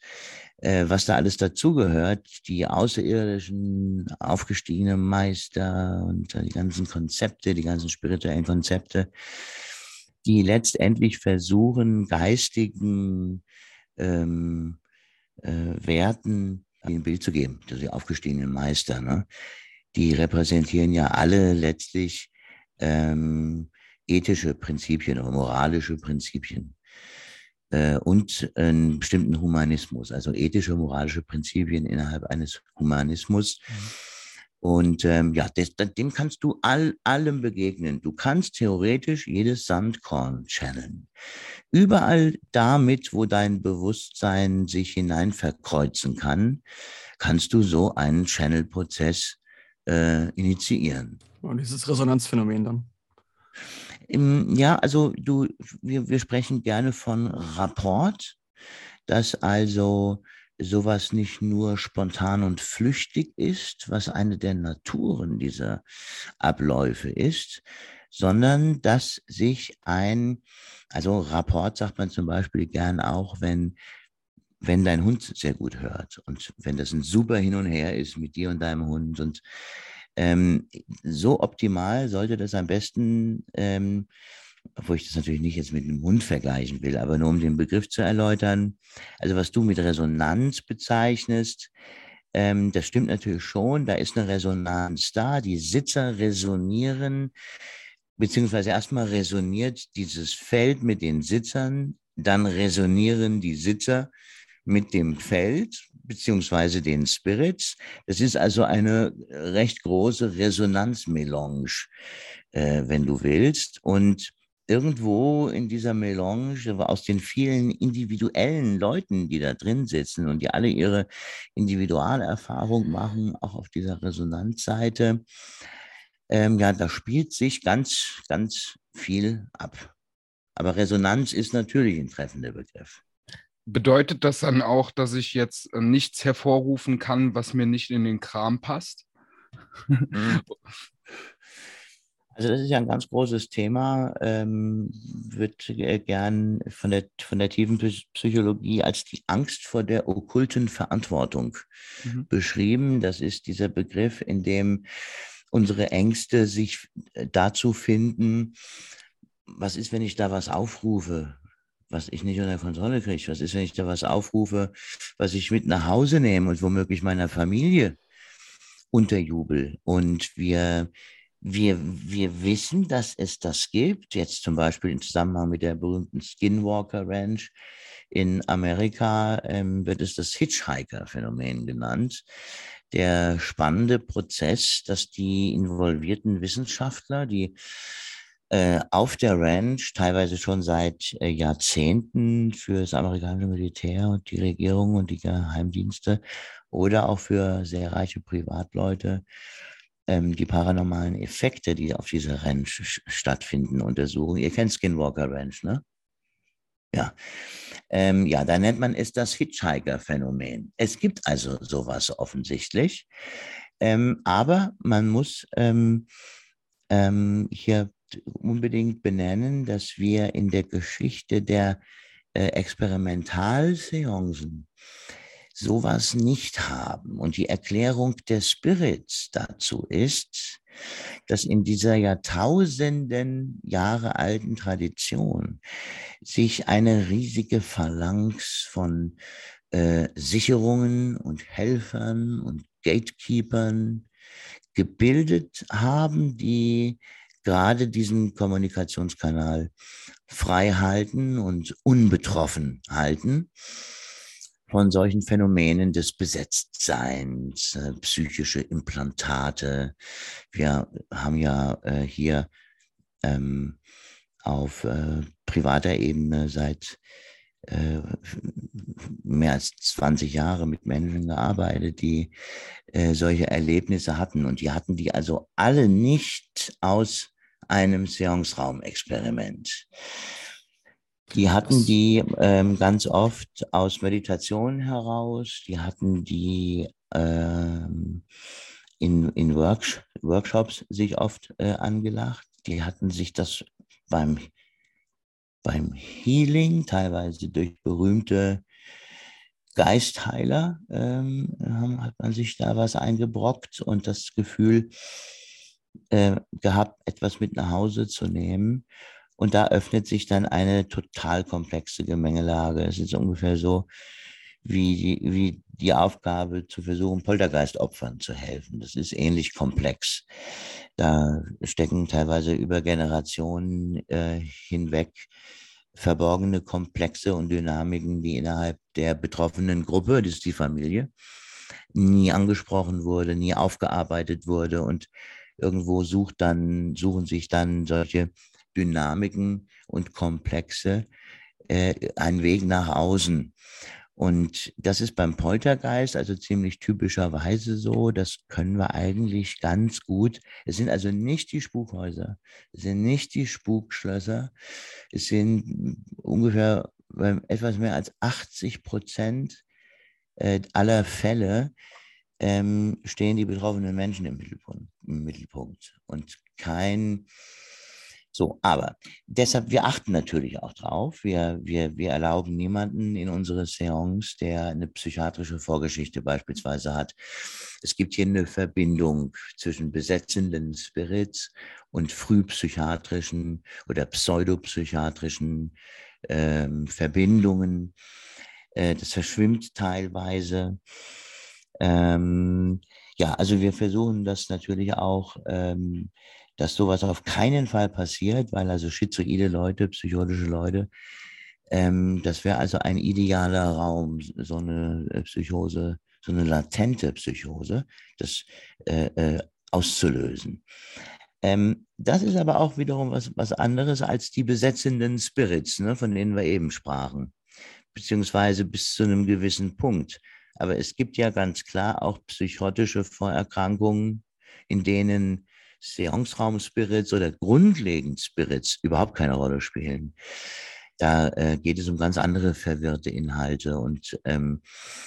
äh, was da alles dazugehört, die außerirdischen aufgestiegenen Meister und die ganzen Konzepte, die ganzen spirituellen Konzepte, die letztendlich versuchen, geistigen ähm, äh, Werten ein Bild zu geben, die aufgestiegenen Meister. Ne? Die repräsentieren ja alle letztlich ähm, ethische Prinzipien oder moralische Prinzipien äh, und einen bestimmten Humanismus, also ethische, moralische Prinzipien innerhalb eines Humanismus. Mhm. Und ähm, ja, das, dem kannst du all, allem begegnen. Du kannst theoretisch jedes Sandkorn channeln. Überall damit, wo dein Bewusstsein sich hinein verkreuzen kann, kannst du so einen Channel-Prozess äh, initiieren. Und dieses Resonanzphänomen dann? Ja, also du, wir, wir sprechen gerne von Rapport, dass also sowas nicht nur spontan und flüchtig ist, was eine der Naturen dieser Abläufe ist, sondern dass sich ein, also Rapport sagt man zum Beispiel gern auch, wenn, wenn dein Hund sehr gut hört und wenn das ein super Hin und Her ist mit dir und deinem Hund und ähm, so optimal sollte das am besten ähm, obwohl ich das natürlich nicht jetzt mit einem Hund vergleichen will, aber nur um den Begriff zu erläutern. Also was du mit Resonanz bezeichnest, ähm, das stimmt natürlich schon, da ist eine Resonanz da, die Sitzer resonieren, beziehungsweise erstmal resoniert dieses Feld mit den Sitzern, dann resonieren die Sitzer mit dem Feld, beziehungsweise den Spirits. Das ist also eine recht große Resonanzmelange, äh, wenn du willst. Und irgendwo in dieser Melange aus den vielen individuellen Leuten, die da drin sitzen und die alle ihre Individualerfahrung machen, auch auf dieser Resonanzseite, ähm, ja, da spielt sich ganz, ganz viel ab. Aber Resonanz ist natürlich ein treffender Begriff. Bedeutet das dann auch, dass ich jetzt äh, nichts hervorrufen kann, was mir nicht in den Kram passt? Mhm. Also das ist ja ein ganz großes Thema, ähm, wird gern von der, von der tiefen Psychologie als die Angst vor der okkulten Verantwortung mhm. beschrieben. Das ist dieser Begriff, in dem unsere Ängste sich äh, dazu finden, was ist, wenn ich da was aufrufe, was ich nicht unter Kontrolle kriege? Was ist, wenn ich da was aufrufe, was ich mit nach Hause nehme und womöglich meiner Familie unterjubel? Und wir wir, wir wissen, dass es das gibt, jetzt zum Beispiel im Zusammenhang mit der berühmten Skinwalker Ranch in Amerika ähm, wird es das Hitchhiker-Phänomen genannt. Der spannende Prozess, dass die involvierten Wissenschaftler, die äh, auf der Ranch teilweise schon seit äh, Jahrzehnten für das amerikanische Militär und die Regierung und die Geheimdienste oder auch für sehr reiche Privatleute ähm, die paranormalen Effekte, die auf dieser Ranch stattfinden, untersuchen. Ihr kennt Skinwalker Ranch, ne? Ja. Ähm, ja, da nennt man es das Hitchhiker-Phänomen. Es gibt also sowas offensichtlich. Ähm, aber man muss ähm, ähm hier unbedingt benennen, dass wir in der Geschichte der äh, Experimentalseancen sowas nicht haben. Und die Erklärung der Spirits dazu ist, dass in dieser Jahrtausenden Jahre alten Tradition sich eine riesige Phalanx von äh, Sicherungen und Helfern und Gatekeepern gebildet haben, die gerade diesen Kommunikationskanal frei halten und unbetroffen halten von solchen Phänomenen des Besetztseins, äh, psychische Implantate. Wir haben ja äh, hier ähm, auf äh, privater Ebene seit mehr als 20 Jahre mit Menschen gearbeitet, die solche Erlebnisse hatten. Und die hatten die also alle nicht aus einem Seance-Raum-Experiment. Die hatten die ähm, ganz oft aus Meditation heraus, die hatten die ähm, in, in Works Workshops sich oft äh, angelacht, die hatten sich das beim, beim Healing, teilweise durch berühmte Geistheiler, ähm, hat man sich da was eingebrockt und das Gefühl äh, gehabt, etwas mit nach Hause zu nehmen. Und da öffnet sich dann eine total komplexe Gemengelage. Es ist ungefähr so, wie die, wie die Aufgabe zu versuchen, Poltergeistopfern zu helfen. Das ist ähnlich komplex. Da stecken teilweise über Generationen äh, hinweg verborgene Komplexe und Dynamiken, die innerhalb der betroffenen Gruppe, das ist die Familie, nie angesprochen wurde, nie aufgearbeitet wurde und irgendwo sucht dann, suchen sich dann solche Dynamiken und Komplexe äh, einen Weg nach außen. Und das ist beim Poltergeist also ziemlich typischerweise so. Das können wir eigentlich ganz gut. Es sind also nicht die Spukhäuser, es sind nicht die Spukschlösser. Es sind ungefähr etwas mehr als 80 Prozent äh, aller Fälle ähm, stehen die betroffenen Menschen im Mittelpunkt, im Mittelpunkt. Und kein so, aber deshalb, wir achten natürlich auch drauf. Wir, wir, wir erlauben niemanden in unsere Seance, der eine psychiatrische Vorgeschichte beispielsweise hat. Es gibt hier eine Verbindung zwischen besetzenden Spirits und frühpsychiatrischen oder pseudopsychiatrischen ähm, Verbindungen. Äh, das verschwimmt teilweise. Ähm, ja, also wir versuchen das natürlich auch ähm, dass sowas auf keinen Fall passiert, weil also schizoide Leute, psychotische Leute, ähm, das wäre also ein idealer Raum, so eine äh, Psychose, so eine latente Psychose, das äh, äh, auszulösen. Ähm, das ist aber auch wiederum was, was anderes als die besetzenden Spirits, ne, von denen wir eben sprachen, beziehungsweise bis zu einem gewissen Punkt. Aber es gibt ja ganz klar auch psychotische Vorerkrankungen, in denen Seance-Raum-Spirits oder grundlegend Spirits überhaupt keine Rolle spielen. Da äh, geht es um ganz andere verwirrte Inhalte und ähm,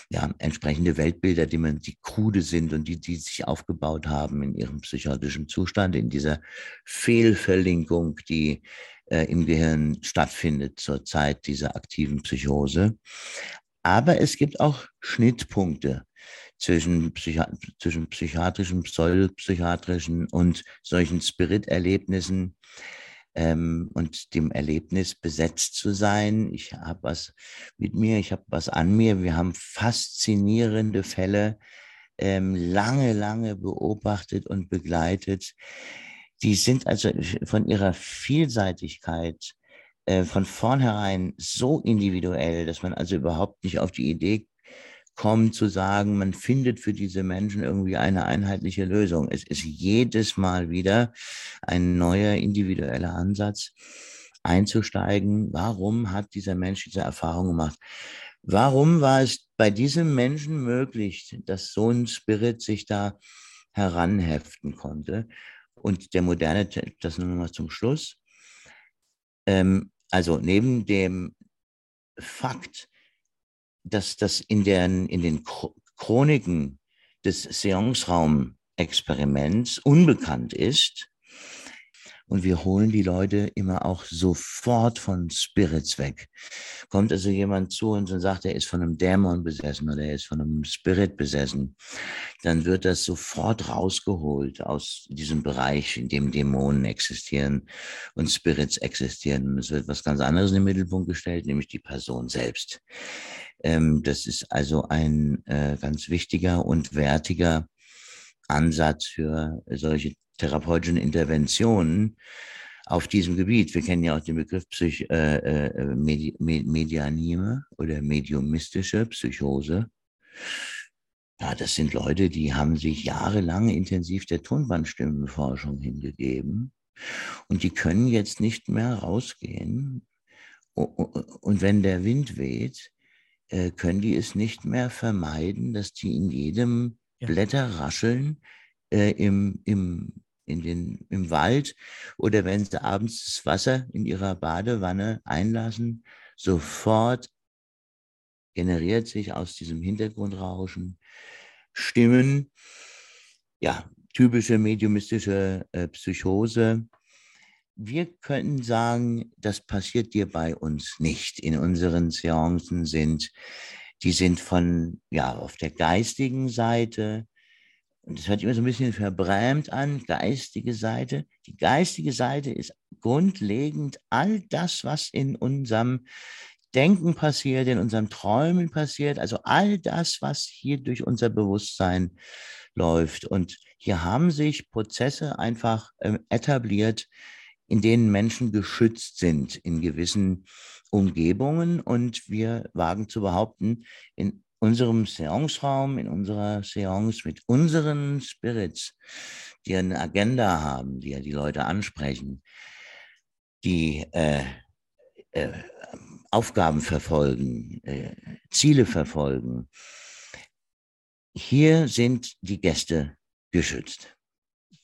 ja, entsprechende Weltbilder, die man, die krude sind und die, die sich aufgebaut haben in ihrem psychotischen Zustand, in dieser Fehlverlinkung, die äh, im Gehirn stattfindet zur Zeit dieser aktiven Psychose. Aber es gibt auch Schnittpunkte zwischen, Psychi zwischen psychiatrischen, pseudopsychiatrischen und solchen Spirit-Erlebnissen ähm, und dem Erlebnis besetzt zu sein. Ich habe was mit mir, ich habe was an mir. Wir haben faszinierende Fälle ähm, lange, lange beobachtet und begleitet. Die sind also von ihrer Vielseitigkeit äh, von vornherein so individuell, dass man also überhaupt nicht auf die Idee kommt zu sagen, man findet für diese Menschen irgendwie eine einheitliche Lösung. Es ist jedes Mal wieder ein neuer individueller Ansatz einzusteigen. Warum hat dieser Mensch diese Erfahrung gemacht? Warum war es bei diesem Menschen möglich, dass so ein Spirit sich da heranheften konnte? Und der moderne, das nur noch mal zum Schluss. Ähm, also neben dem Fakt, dass das in, den, in den Chroniken des Seance-Raum-Experiments unbekannt ist, und wir holen die Leute immer auch sofort von Spirits weg. Kommt also jemand zu uns und sagt, er ist von einem Dämon besessen oder er ist von einem Spirit besessen, dann wird das sofort rausgeholt aus diesem Bereich, in dem Dämonen existieren und Spirits existieren. Und es wird was ganz anderes in den Mittelpunkt gestellt, nämlich die Person selbst. Ähm, das ist also ein äh, ganz wichtiger und wertiger Ansatz für solche therapeutischen Interventionen auf diesem Gebiet. Wir kennen ja auch den Begriff Psych, äh, äh, Medi Medianime oder mediumistische Psychose. Ja, das sind Leute, die haben sich jahrelang intensiv der Tonbandstimmenforschung hingegeben und die können jetzt nicht mehr rausgehen. Und wenn der Wind weht, äh, können die es nicht mehr vermeiden, dass die in jedem ja. Blätterrascheln äh, im, im, in den, im Wald oder wenn sie abends das Wasser in ihrer Badewanne einlassen, sofort generiert sich aus diesem Hintergrundrauschen Stimmen, ja, typische mediumistische äh, Psychose, wir können sagen, das passiert dir bei uns nicht. In unseren Seancen sind, die sind von, ja, auf der geistigen Seite, und das hört immer so ein bisschen verbrämt an, geistige Seite. Die geistige Seite ist grundlegend all das, was in unserem Denken passiert, in unserem Träumen passiert, also all das, was hier durch unser Bewusstsein läuft. Und hier haben sich Prozesse einfach äh, etabliert, in denen Menschen geschützt sind in gewissen Umgebungen. Und wir wagen zu behaupten, in unserem Seance-Raum, in unserer Seance mit unseren Spirits, die eine Agenda haben, die ja die Leute ansprechen, die äh, äh, Aufgaben verfolgen, äh, Ziele verfolgen. Hier sind die Gäste geschützt.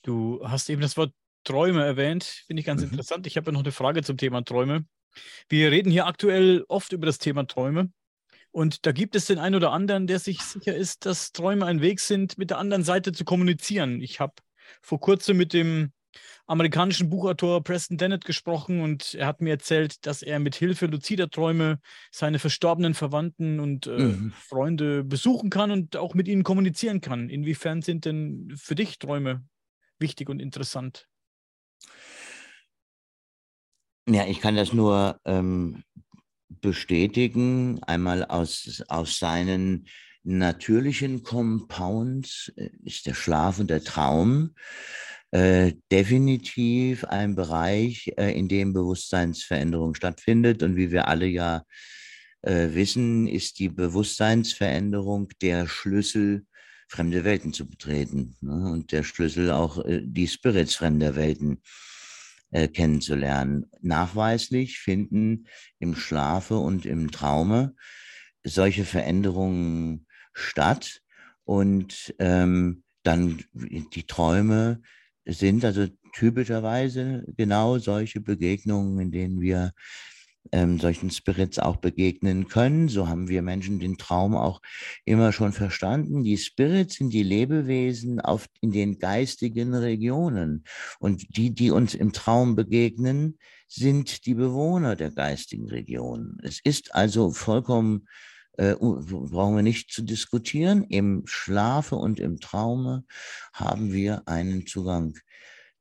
Du hast eben das Wort Träume erwähnt. Finde ich ganz mhm. interessant. Ich habe ja noch eine Frage zum Thema Träume. Wir reden hier aktuell oft über das Thema Träume. Und da gibt es den einen oder anderen, der sich sicher ist, dass Träume ein Weg sind, mit der anderen Seite zu kommunizieren. Ich habe vor kurzem mit dem amerikanischen Buchautor Preston Dennett gesprochen und er hat mir erzählt, dass er mit Hilfe luzider Träume seine verstorbenen Verwandten und äh, mhm. Freunde besuchen kann und auch mit ihnen kommunizieren kann. Inwiefern sind denn für dich Träume wichtig und interessant? Ja, ich kann das nur ähm, bestätigen, einmal aus, aus seinen natürlichen Compounds äh, ist der Schlaf und der Traum äh, definitiv ein Bereich, äh, in dem Bewusstseinsveränderung stattfindet. Und wie wir alle ja äh, wissen, ist die Bewusstseinsveränderung der Schlüssel, fremde Welten zu betreten. Ne? Und der Schlüssel auch äh, die Spirits fremder Welten äh, kennenzulernen. Nachweislich finden im Schlafe und im Traume solche Veränderungen statt und ähm, dann die Träume sind also typischerweise genau solche Begegnungen, in denen wir ähm, solchen Spirits auch begegnen können. So haben wir Menschen den Traum auch immer schon verstanden. Die Spirits sind die Lebewesen auf, in den geistigen Regionen. Und die, die uns im Traum begegnen, sind die Bewohner der geistigen Regionen. Es ist also vollkommen äh, brauchen wir nicht zu diskutieren. Im Schlafe und im Traume haben wir einen Zugang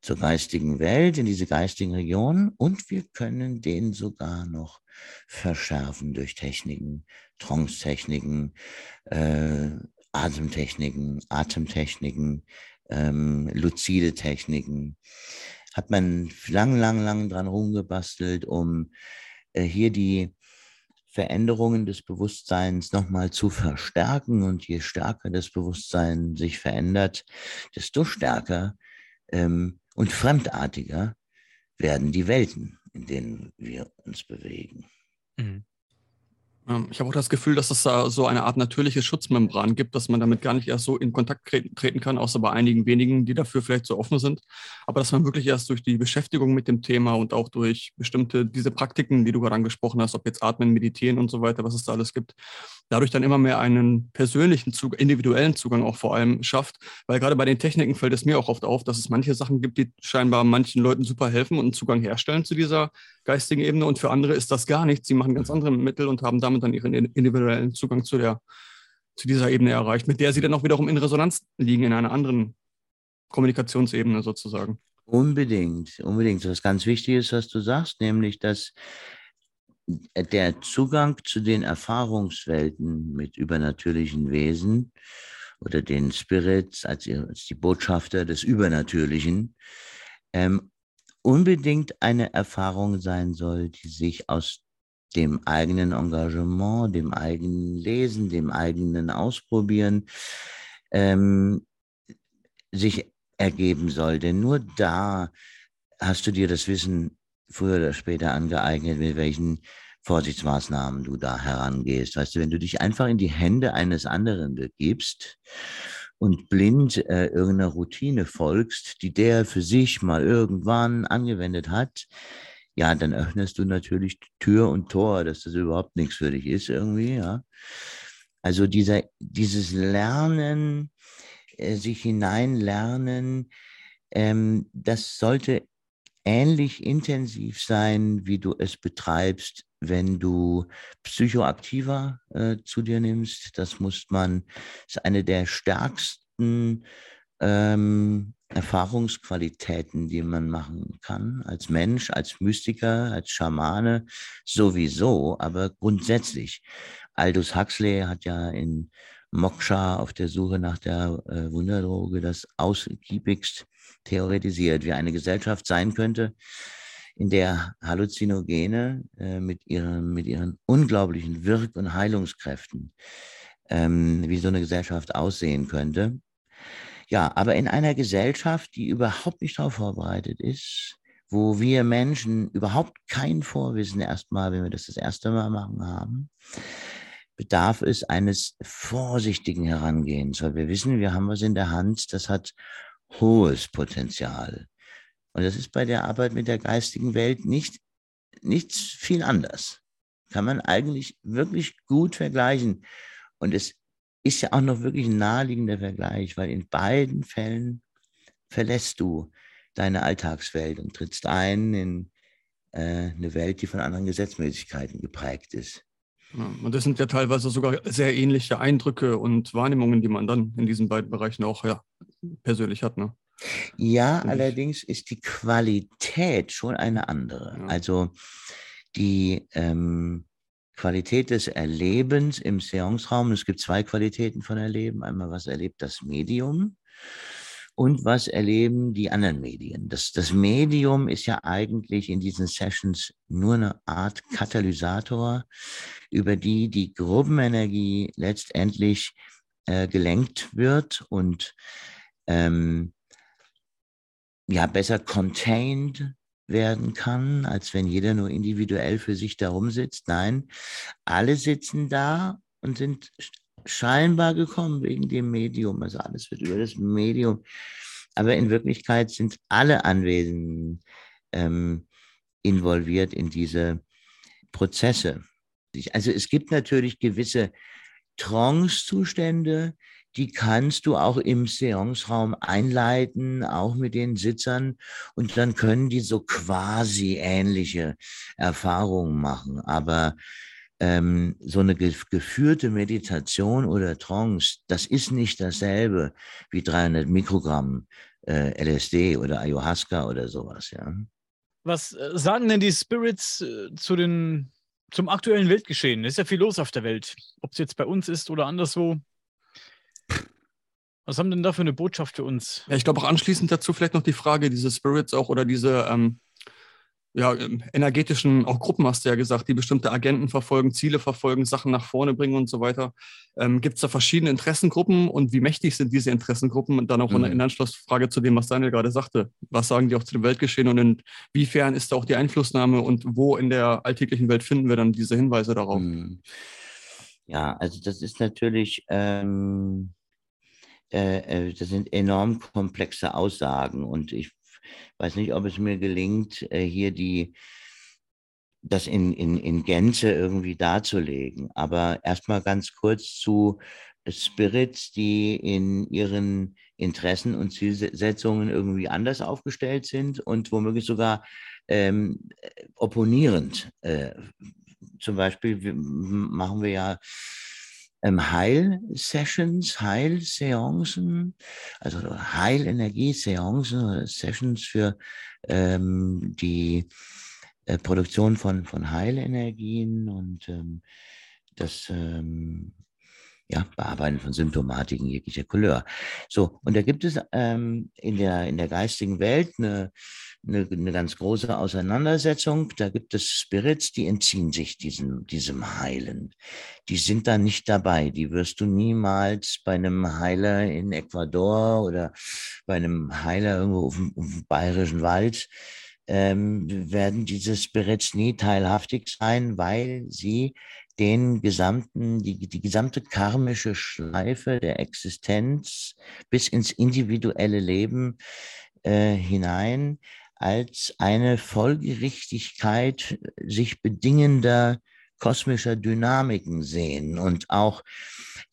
zur geistigen Welt, in diese geistigen Regionen und wir können den sogar noch verschärfen durch Techniken, Trance-Techniken, äh, Atemtechniken, Atemtechniken, ähm, luzide Techniken. Hat man lang, lang, lang dran rumgebastelt, um äh, hier die Veränderungen des Bewusstseins nochmal zu verstärken. Und je stärker das Bewusstsein sich verändert, desto stärker ähm, und fremdartiger werden die Welten, in denen wir uns bewegen. Mhm. Ähm, ich habe auch das Gefühl, dass es da so eine Art natürliche Schutzmembran gibt, dass man damit gar nicht erst so in Kontakt treten kann, außer bei einigen wenigen, die dafür vielleicht so offen sind. Aber dass man wirklich erst durch die Beschäftigung mit dem Thema und auch durch bestimmte, diese Praktiken, die du gerade angesprochen hast, ob jetzt Atmen, Meditieren und so weiter, was es da alles gibt, dadurch dann immer mehr einen persönlichen Zugang, individuellen Zugang auch vor allem schafft. Weil gerade bei den Techniken fällt es mir auch oft auf, dass es manche Sachen gibt, die scheinbar manchen Leuten super helfen und einen Zugang herstellen zu dieser geistigen Ebene und für andere ist das gar nichts. Sie machen ganz andere Mittel und haben damit dann ihren individuellen Zugang zu, der, zu dieser Ebene erreicht, mit der sie dann auch wiederum in Resonanz liegen, in einer anderen Kommunikationsebene sozusagen. Unbedingt, unbedingt. Was ganz wichtig ist, was du sagst, nämlich, dass der Zugang zu den Erfahrungswelten mit übernatürlichen Wesen oder den Spirits als, als die Botschafter des Übernatürlichen ähm, unbedingt eine Erfahrung sein soll, die sich aus dem eigenen Engagement, dem eigenen Lesen, dem eigenen Ausprobieren ähm, sich ergeben soll. Denn nur da hast du dir das Wissen früher oder später angeeignet, mit welchen Vorsichtsmaßnahmen du da herangehst. Weißt du, wenn du dich einfach in die Hände eines anderen begibst und blind äh, irgendeiner Routine folgst, die der für sich mal irgendwann angewendet hat, ja, dann öffnest du natürlich Tür und Tor, dass das überhaupt nichts für dich ist irgendwie, ja. Also dieser, dieses Lernen, äh, sich hineinlernen, ähm, das sollte ähnlich intensiv sein, wie du es betreibst, wenn du psychoaktiver äh, zu dir nimmst. Das muss man, ist eine der stärksten ähm, Erfahrungsqualitäten, die man machen kann, als Mensch, als Mystiker, als Schamane, sowieso, aber grundsätzlich. Aldous Huxley hat ja in Moksha auf der Suche nach der äh, Wunderdroge das ausgiebigst theoretisiert, wie eine Gesellschaft sein könnte, in der Halluzinogene äh, mit, ihren, mit ihren unglaublichen Wirk- und Heilungskräften, ähm, wie so eine Gesellschaft aussehen könnte. Ja, aber in einer Gesellschaft, die überhaupt nicht darauf vorbereitet ist, wo wir Menschen überhaupt kein Vorwissen erstmal, wenn wir das das erste Mal machen haben, bedarf es eines vorsichtigen Herangehens, weil wir wissen, wir haben was in der Hand, das hat hohes Potenzial. Und das ist bei der Arbeit mit der geistigen Welt nicht, nichts viel anders. Kann man eigentlich wirklich gut vergleichen. Und es ist ja auch noch wirklich ein naheliegender Vergleich, weil in beiden Fällen verlässt du deine Alltagswelt und trittst ein in äh, eine Welt, die von anderen Gesetzmäßigkeiten geprägt ist. Und das sind ja teilweise sogar sehr ähnliche Eindrücke und Wahrnehmungen, die man dann in diesen beiden Bereichen auch ja, persönlich hat. Ne? Ja, Finde allerdings ich. ist die Qualität schon eine andere. Ja. Also die ähm, Qualität des Erlebens im Seanceraum. Es gibt zwei Qualitäten von Erleben. Einmal, was erlebt das Medium und was erleben die anderen Medien. Das, das Medium ist ja eigentlich in diesen Sessions nur eine Art Katalysator, über die die Gruppenenergie letztendlich äh, gelenkt wird und ähm, ja besser contained werden kann, als wenn jeder nur individuell für sich darum sitzt. Nein, alle sitzen da und sind scheinbar gekommen wegen dem Medium. Also alles wird über das Medium aber in Wirklichkeit sind alle Anwesenden ähm, involviert in diese Prozesse. Also es gibt natürlich gewisse Trance-Zustände, die kannst du auch im Seanceraum einleiten, auch mit den Sitzern. Und dann können die so quasi ähnliche Erfahrungen machen. Aber ähm, so eine geführte Meditation oder Trance, das ist nicht dasselbe wie 300 Mikrogramm äh, LSD oder Ayahuasca oder sowas. Ja. Was äh, sagen denn die Spirits äh, zu den, zum aktuellen Weltgeschehen? Ist ja viel los auf der Welt. Ob es jetzt bei uns ist oder anderswo. Was haben denn da für eine Botschaft für uns? Ja, ich glaube auch anschließend dazu vielleicht noch die Frage, diese Spirits auch oder diese ähm, ja, ähm, energetischen, auch Gruppen hast du ja gesagt, die bestimmte Agenten verfolgen, Ziele verfolgen, Sachen nach vorne bringen und so weiter. Ähm, Gibt es da verschiedene Interessengruppen und wie mächtig sind diese Interessengruppen? Und dann auch mhm. in Anschlussfrage zu dem, was Daniel gerade sagte. Was sagen die auch zu dem Weltgeschehen und inwiefern ist da auch die Einflussnahme und wo in der alltäglichen Welt finden wir dann diese Hinweise darauf? Mhm. Ja, also das ist natürlich ähm, äh, äh, das sind enorm komplexe Aussagen und ich weiß nicht, ob es mir gelingt, äh, hier die, das in, in, in Gänze irgendwie darzulegen. Aber erstmal ganz kurz zu Spirits, die in ihren Interessen und Zielsetzungen irgendwie anders aufgestellt sind und womöglich sogar ähm, opponierend. Äh, zum Beispiel machen wir ja ähm, Heil-Sessions, Heil-Seancen, also Heilenergie-Seancen oder Sessions für ähm, die äh, Produktion von, von Heilenergien und ähm, das ähm, ja, Bearbeiten von Symptomatiken jeglicher Couleur. So, und da gibt es ähm, in, der, in der geistigen Welt eine, eine, eine ganz große Auseinandersetzung. Da gibt es Spirits, die entziehen sich diesem, diesem Heilen. Die sind da nicht dabei. Die wirst du niemals bei einem Heiler in Ecuador oder bei einem Heiler irgendwo auf dem, auf dem bayerischen Wald ähm, werden diese Spirits nie teilhaftig sein, weil sie den gesamten, die, die gesamte karmische Schleife der Existenz bis ins individuelle Leben äh, hinein als eine Folgerichtigkeit sich bedingender kosmischer Dynamiken sehen. Und auch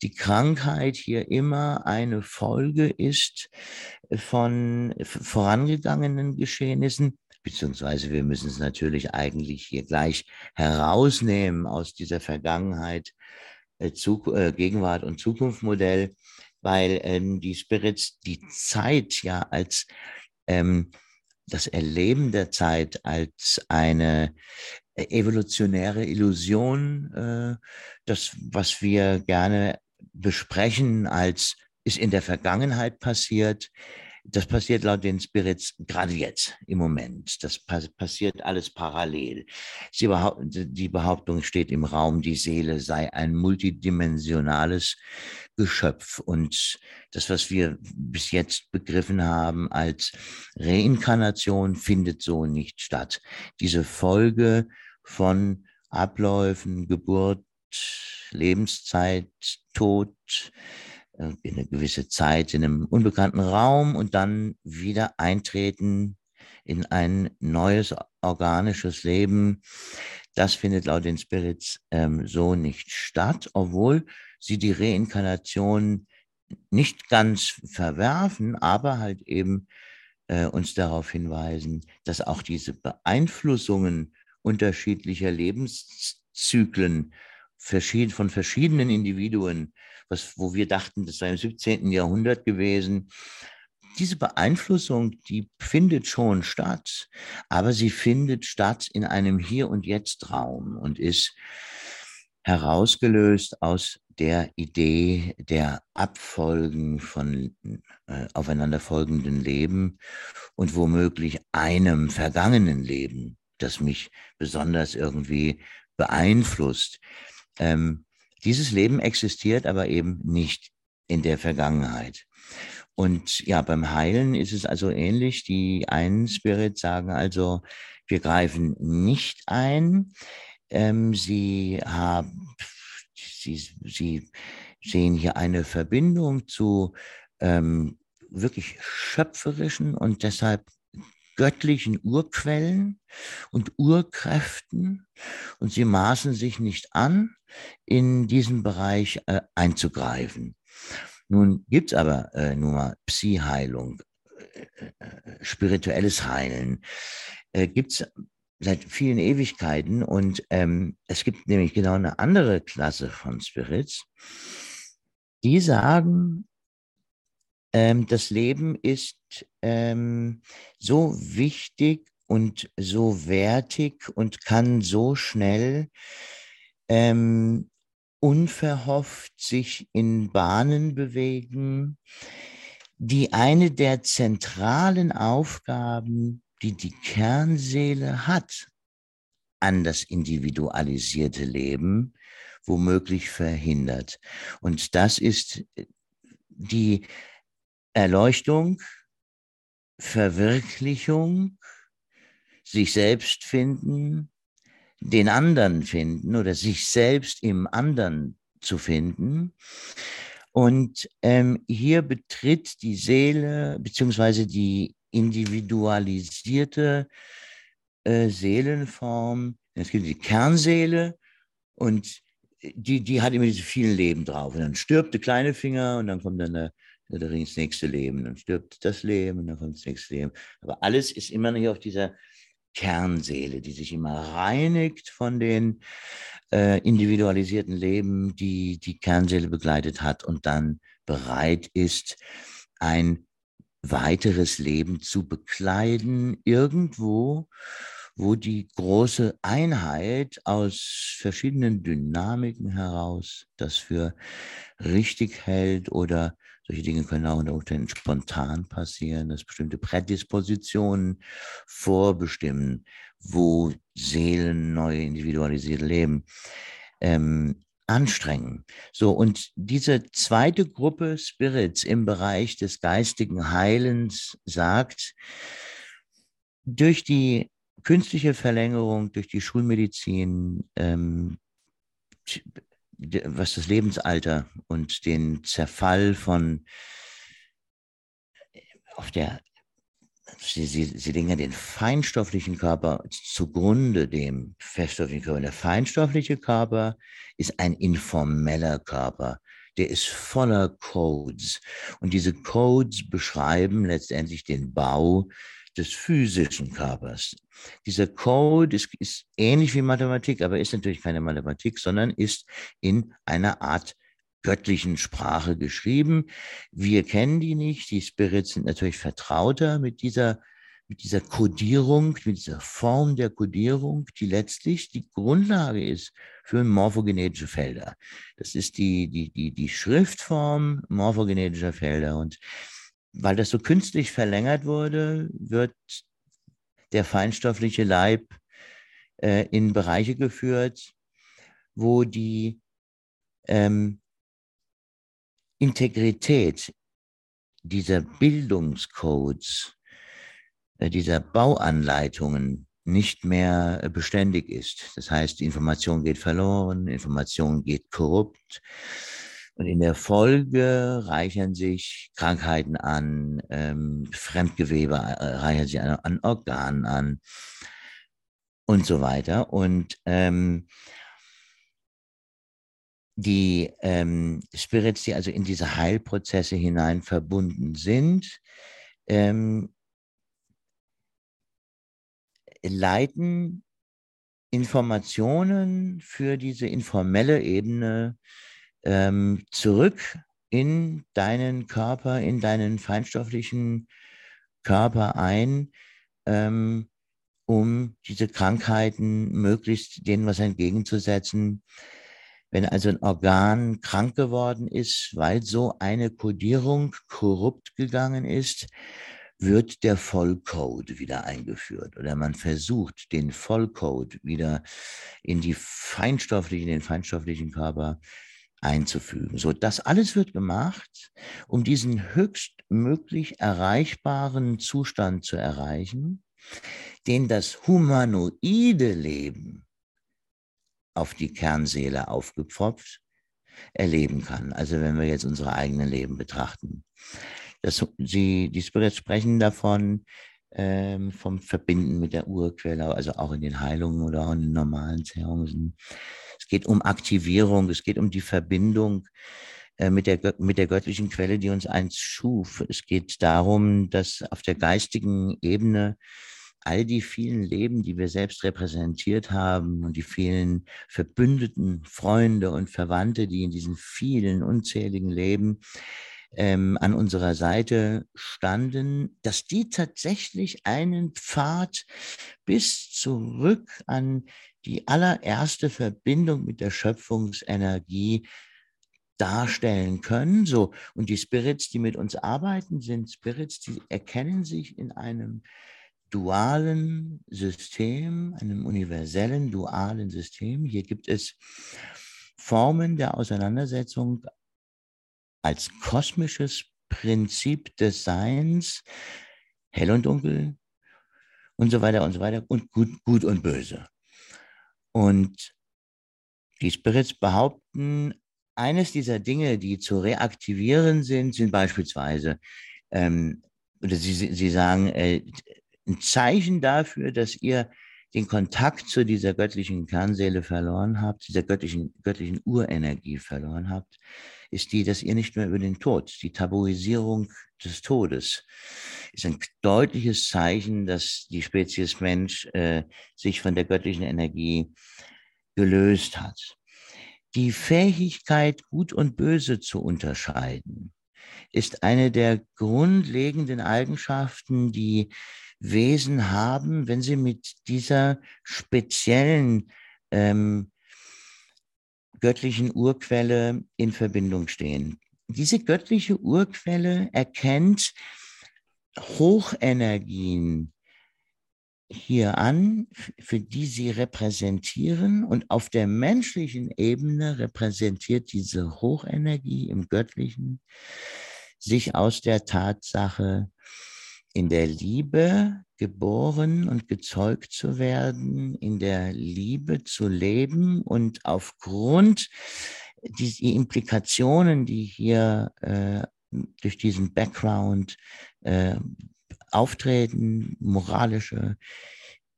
die Krankheit hier immer eine Folge ist von vorangegangenen Geschehnissen, beziehungsweise wir müssen es natürlich eigentlich hier gleich herausnehmen aus dieser Vergangenheit, äh, Zug, äh, Gegenwart und Zukunftsmodell, weil ähm, die Spirits die Zeit ja als ähm, das Erleben der Zeit als eine äh, evolutionäre Illusion, äh, das, was wir gerne besprechen als ist in der Vergangenheit passiert, das passiert laut den Spirits gerade jetzt, im Moment. Das passiert alles parallel. Sie behaupt die Behauptung steht im Raum, die Seele sei ein multidimensionales Geschöpf. Und das, was wir bis jetzt begriffen haben als Reinkarnation, findet so nicht statt. Diese Folge von Abläufen, Geburt, Lebenszeit, Tod, eine gewisse Zeit in einem unbekannten Raum und dann wieder eintreten in ein neues organisches Leben. Das findet laut den Spirits ähm, so nicht statt, obwohl sie die Reinkarnation nicht ganz verwerfen, aber halt eben äh, uns darauf hinweisen, dass auch diese Beeinflussungen unterschiedlicher Lebenszyklen verschied von verschiedenen Individuen was, wo wir dachten, das sei im 17. Jahrhundert gewesen. Diese Beeinflussung, die findet schon statt, aber sie findet statt in einem Hier- und Jetzt-Raum und ist herausgelöst aus der Idee der Abfolgen von äh, aufeinanderfolgenden Leben und womöglich einem vergangenen Leben, das mich besonders irgendwie beeinflusst. Ähm, dieses Leben existiert aber eben nicht in der Vergangenheit. Und ja, beim Heilen ist es also ähnlich. Die einen Spirits sagen also, wir greifen nicht ein. Ähm, sie haben, sie, sie sehen hier eine Verbindung zu ähm, wirklich schöpferischen und deshalb göttlichen Urquellen und Urkräften und sie maßen sich nicht an, in diesen Bereich äh, einzugreifen. Nun gibt es aber äh, nur mal Psi-Heilung, äh, äh, spirituelles Heilen, äh, gibt es seit vielen Ewigkeiten und ähm, es gibt nämlich genau eine andere Klasse von Spirits, die sagen, ähm, das Leben ist ähm, so wichtig und so wertig und kann so schnell ähm, unverhofft sich in Bahnen bewegen, die eine der zentralen Aufgaben, die die Kernseele hat, an das individualisierte Leben womöglich verhindert. Und das ist die Erleuchtung, Verwirklichung, sich selbst finden, den anderen finden oder sich selbst im anderen zu finden. Und ähm, hier betritt die Seele beziehungsweise die individualisierte äh, Seelenform, es gibt die Kernseele und die, die hat immer diese vielen Leben drauf. Und dann stirbt der kleine Finger und dann kommt dann der, der Ring ins nächste Leben. Dann stirbt das Leben dann kommt das nächste Leben. Aber alles ist immer noch auf dieser Kernseele, die sich immer reinigt von den äh, individualisierten Leben, die die Kernseele begleitet hat und dann bereit ist, ein weiteres Leben zu bekleiden, irgendwo, wo die große Einheit aus verschiedenen Dynamiken heraus das für richtig hält oder solche Dinge können auch unter Umständen spontan passieren, dass bestimmte Prädispositionen vorbestimmen, wo Seelen neu individualisiert leben. Ähm, anstrengen. So, und diese zweite Gruppe Spirits im Bereich des geistigen Heilens sagt, durch die künstliche Verlängerung, durch die Schulmedizin, ähm, was das Lebensalter und den Zerfall von auf der Sie, sie, sie legen ja den feinstofflichen Körper zugrunde dem feststofflichen Körper. Der feinstoffliche Körper ist ein informeller Körper. Der ist voller Codes. Und diese Codes beschreiben letztendlich den Bau des physischen Körpers. Dieser Code ist, ist ähnlich wie Mathematik, aber ist natürlich keine Mathematik, sondern ist in einer Art göttlichen Sprache geschrieben. Wir kennen die nicht. Die Spirits sind natürlich vertrauter mit dieser, mit dieser Kodierung, mit dieser Form der Kodierung, die letztlich die Grundlage ist für morphogenetische Felder. Das ist die, die, die, die Schriftform morphogenetischer Felder. Und weil das so künstlich verlängert wurde, wird der feinstoffliche Leib äh, in Bereiche geführt, wo die ähm, Integrität dieser Bildungscodes, äh, dieser Bauanleitungen nicht mehr äh, beständig ist. Das heißt, Information geht verloren, Information geht korrupt. Und in der Folge reichern sich Krankheiten an, ähm, Fremdgewebe äh, reichern sich an, an, Organen an und so weiter. Und ähm, die ähm, Spirits, die also in diese Heilprozesse hinein verbunden sind, ähm, leiten Informationen für diese informelle Ebene ähm, zurück in deinen Körper, in deinen feinstofflichen Körper ein, ähm, um diese Krankheiten möglichst denen was entgegenzusetzen. Wenn also ein Organ krank geworden ist, weil so eine Kodierung korrupt gegangen ist, wird der Vollcode wieder eingeführt oder man versucht, den Vollcode wieder in die feinstofflichen, in den feinstofflichen Körper einzufügen. So, das alles wird gemacht, um diesen höchstmöglich erreichbaren Zustand zu erreichen, den das humanoide Leben auf die Kernseele aufgepfropft erleben kann. Also wenn wir jetzt unsere eigenen Leben betrachten. Das, sie, die Spirits sprechen davon, ähm, vom Verbinden mit der Urquelle, also auch in den Heilungen oder auch in den normalen Seancen. Es geht um Aktivierung, es geht um die Verbindung äh, mit der, mit der göttlichen Quelle, die uns einst schuf. Es geht darum, dass auf der geistigen Ebene all die vielen Leben, die wir selbst repräsentiert haben und die vielen Verbündeten, Freunde und Verwandte, die in diesen vielen unzähligen Leben ähm, an unserer Seite standen, dass die tatsächlich einen Pfad bis zurück an die allererste Verbindung mit der Schöpfungsenergie darstellen können. So. Und die Spirits, die mit uns arbeiten, sind Spirits, die erkennen sich in einem dualen System, einem universellen dualen System. Hier gibt es Formen der Auseinandersetzung als kosmisches Prinzip des Seins, hell und dunkel und so weiter und so weiter und gut, gut und böse. Und die Spirits behaupten, eines dieser Dinge, die zu reaktivieren sind, sind beispielsweise, ähm, oder sie, sie sagen, äh, ein Zeichen dafür, dass ihr den Kontakt zu dieser göttlichen Kernseele verloren habt, dieser göttlichen, göttlichen Urenergie verloren habt, ist die, dass ihr nicht mehr über den Tod, die Tabuisierung des Todes, ist ein deutliches Zeichen, dass die Spezies Mensch äh, sich von der göttlichen Energie gelöst hat. Die Fähigkeit, Gut und Böse zu unterscheiden, ist eine der grundlegenden Eigenschaften, die Wesen haben, wenn sie mit dieser speziellen ähm, göttlichen Urquelle in Verbindung stehen. Diese göttliche Urquelle erkennt Hochenergien hier an, für die sie repräsentieren. Und auf der menschlichen Ebene repräsentiert diese Hochenergie im Göttlichen sich aus der Tatsache, in der Liebe geboren und gezeugt zu werden, in der Liebe zu leben und aufgrund die Implikationen, die hier äh, durch diesen Background äh, auftreten, moralische,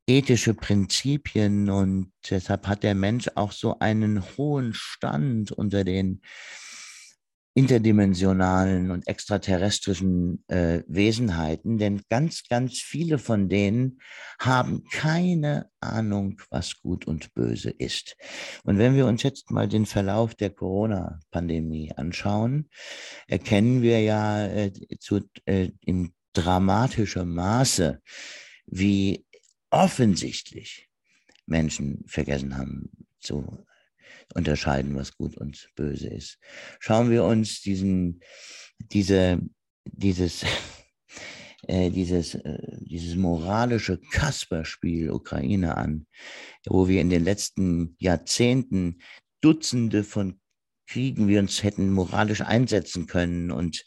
ethische Prinzipien und deshalb hat der Mensch auch so einen hohen Stand unter den interdimensionalen und extraterrestrischen äh, Wesenheiten, denn ganz, ganz viele von denen haben keine Ahnung, was gut und böse ist. Und wenn wir uns jetzt mal den Verlauf der Corona-Pandemie anschauen, erkennen wir ja äh, zu, äh, in dramatischer Maße, wie offensichtlich Menschen vergessen haben zu unterscheiden, was gut und böse ist. Schauen wir uns diesen, diese, dieses, äh, dieses, äh, dieses moralische Kasperspiel Ukraine an, wo wir in den letzten Jahrzehnten Dutzende von Kriegen wir uns hätten moralisch einsetzen können. Und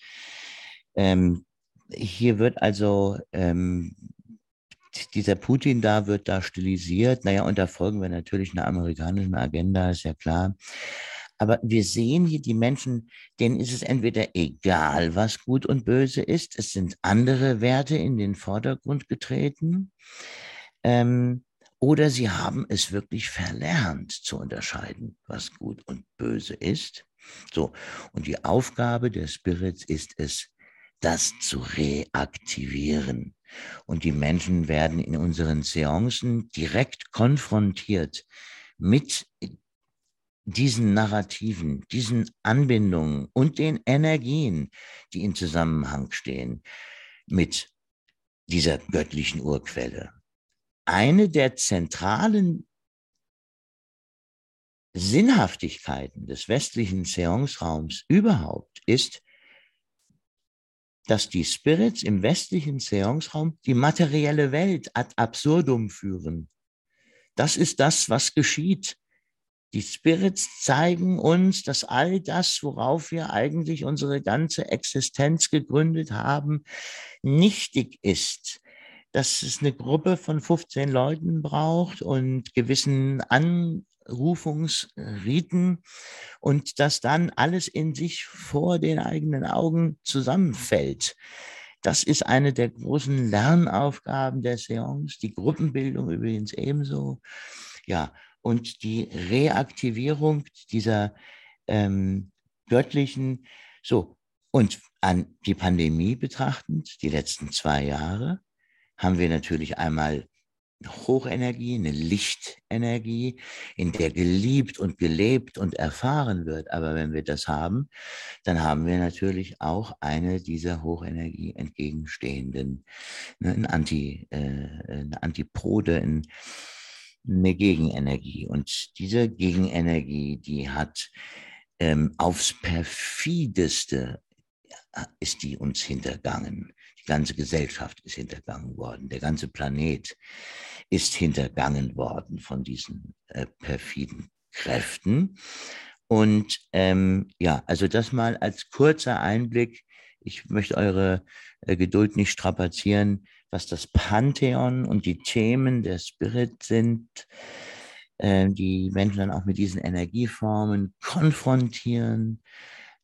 ähm, hier wird also ähm, dieser Putin da wird da stilisiert. Naja, und da folgen wir natürlich einer amerikanischen Agenda, ist ja klar. Aber wir sehen hier die Menschen, denen ist es entweder egal, was gut und böse ist. Es sind andere Werte in den Vordergrund getreten. Ähm, oder sie haben es wirklich verlernt zu unterscheiden, was gut und böse ist. So. Und die Aufgabe der Spirits ist es, das zu reaktivieren. Und die Menschen werden in unseren Seancen direkt konfrontiert mit diesen Narrativen, diesen Anbindungen und den Energien, die in Zusammenhang stehen mit dieser göttlichen Urquelle. Eine der zentralen Sinnhaftigkeiten des westlichen Seance-Raums überhaupt ist, dass die Spirits im westlichen Seance-Raum die materielle Welt ad absurdum führen. Das ist das, was geschieht. Die Spirits zeigen uns, dass all das, worauf wir eigentlich unsere ganze Existenz gegründet haben, nichtig ist. Dass es eine Gruppe von 15 Leuten braucht und gewissen An Ausrufungsriten und dass dann alles in sich vor den eigenen Augen zusammenfällt. Das ist eine der großen Lernaufgaben der Seance, die Gruppenbildung übrigens ebenso. Ja, und die Reaktivierung dieser ähm, göttlichen, so, und an die Pandemie betrachtend, die letzten zwei Jahre, haben wir natürlich einmal Hochenergie, eine Lichtenergie, in der geliebt und gelebt und erfahren wird. Aber wenn wir das haben, dann haben wir natürlich auch eine dieser Hochenergie entgegenstehenden, ne, ein Anti, äh, eine Antipode, ein, eine Gegenenergie. Und diese Gegenenergie, die hat ähm, aufs perfideste äh, ist die uns hintergangen ganze Gesellschaft ist hintergangen worden, der ganze Planet ist hintergangen worden von diesen äh, perfiden Kräften. Und ähm, ja, also das mal als kurzer Einblick. Ich möchte eure äh, Geduld nicht strapazieren, was das Pantheon und die Themen der Spirit sind, äh, die Menschen dann auch mit diesen Energieformen konfrontieren.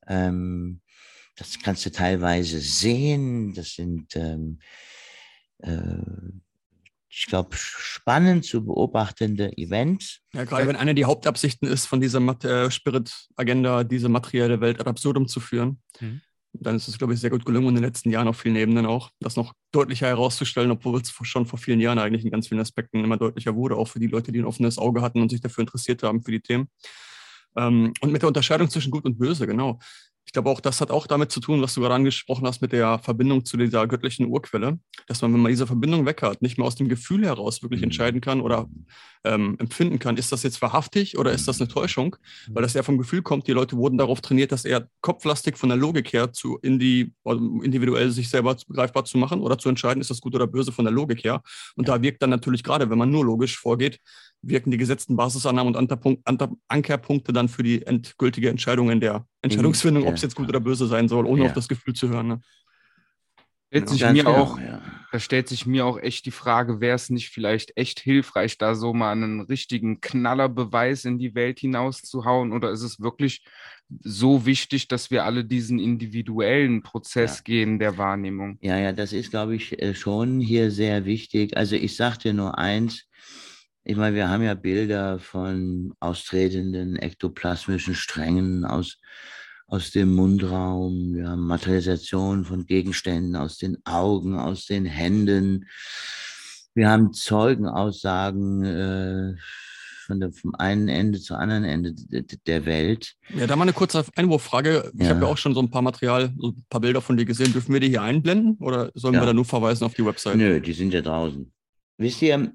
Ähm, das kannst du teilweise sehen. Das sind, ähm, äh, ich glaube, spannend zu beobachtende Events. Ja, gerade wenn eine der Hauptabsichten ist, von dieser äh, Spirit-Agenda, diese materielle Welt ad absurdum zu führen, mhm. dann ist es, glaube ich, sehr gut gelungen in den letzten Jahren auf vielen Ebenen auch, das noch deutlicher herauszustellen, obwohl es schon vor vielen Jahren eigentlich in ganz vielen Aspekten immer deutlicher wurde, auch für die Leute, die ein offenes Auge hatten und sich dafür interessiert haben, für die Themen. Ähm, und mit der Unterscheidung zwischen Gut und Böse, genau ich glaube auch, das hat auch damit zu tun, was du gerade angesprochen hast mit der Verbindung zu dieser göttlichen Urquelle, dass man, wenn man diese Verbindung weg hat, nicht mehr aus dem Gefühl heraus wirklich mhm. entscheiden kann oder ähm, empfinden kann, ist das jetzt wahrhaftig oder ist das eine Täuschung, weil das eher vom Gefühl kommt. Die Leute wurden darauf trainiert, das eher kopflastig von der Logik her zu in die, also individuell sich selber begreifbar zu machen oder zu entscheiden, ist das gut oder böse von der Logik her. Und ja. da wirkt dann natürlich gerade, wenn man nur logisch vorgeht, wirken die gesetzten Basisannahmen und Ankerpunkte dann für die endgültige Entscheidung in der Entscheidungsfindung, ja. ob es jetzt gut oder böse sein soll, ohne ja. auf das Gefühl zu hören. Ne? Stellt sich mir genau, auch, ja. Da stellt sich mir auch echt die Frage, wäre es nicht vielleicht echt hilfreich, da so mal einen richtigen Knallerbeweis in die Welt hinauszuhauen? Oder ist es wirklich so wichtig, dass wir alle diesen individuellen Prozess ja. gehen der Wahrnehmung? Ja, ja, das ist, glaube ich, äh, schon hier sehr wichtig. Also ich dir nur eins, ich meine, wir haben ja Bilder von austretenden ektoplasmischen Strängen aus, aus dem Mundraum. Wir haben Materialisation von Gegenständen aus den Augen, aus den Händen. Wir haben Zeugenaussagen äh, von der, vom einen Ende zum anderen Ende der Welt. Ja, da mal eine kurze Einwurffrage. Ich ja. habe ja auch schon so ein paar Material, so ein paar Bilder von dir gesehen. Dürfen wir die hier einblenden oder sollen ja. wir da nur verweisen auf die Website? Nö, die sind ja draußen. Wisst ihr,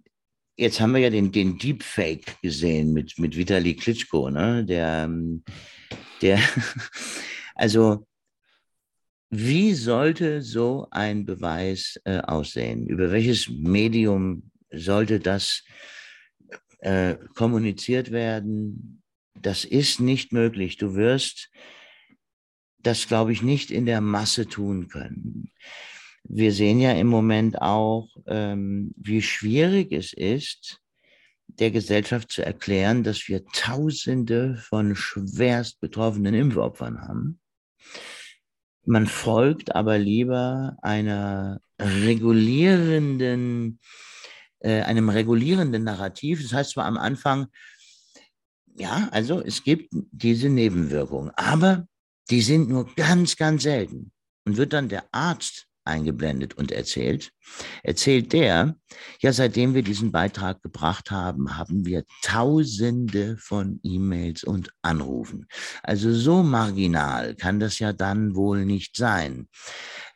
Jetzt haben wir ja den, den Deepfake gesehen mit, mit Vitali Klitschko, ne? Der, ähm, der, also, wie sollte so ein Beweis äh, aussehen? Über welches Medium sollte das äh, kommuniziert werden? Das ist nicht möglich. Du wirst das, glaube ich, nicht in der Masse tun können wir sehen ja im Moment auch, ähm, wie schwierig es ist, der Gesellschaft zu erklären, dass wir Tausende von schwerst betroffenen Impfopfern haben. Man folgt aber lieber einer regulierenden, äh, einem regulierenden Narrativ. Das heißt zwar am Anfang, ja, also es gibt diese Nebenwirkungen, aber die sind nur ganz, ganz selten. Und wird dann der Arzt eingeblendet und erzählt, erzählt der, ja, seitdem wir diesen Beitrag gebracht haben, haben wir Tausende von E-Mails und Anrufen. Also so marginal kann das ja dann wohl nicht sein.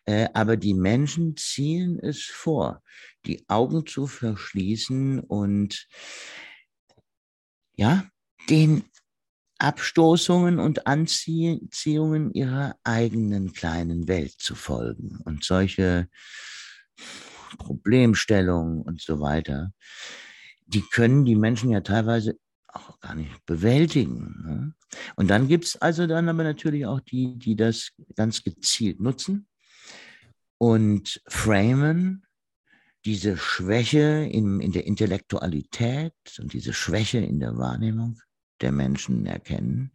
Äh, aber die Menschen ziehen es vor, die Augen zu verschließen und ja, den Abstoßungen und Anziehungen ihrer eigenen kleinen Welt zu folgen. Und solche Problemstellungen und so weiter, die können die Menschen ja teilweise auch gar nicht bewältigen. Ne? Und dann gibt es also dann aber natürlich auch die, die das ganz gezielt nutzen und framen diese Schwäche in, in der Intellektualität und diese Schwäche in der Wahrnehmung der Menschen erkennen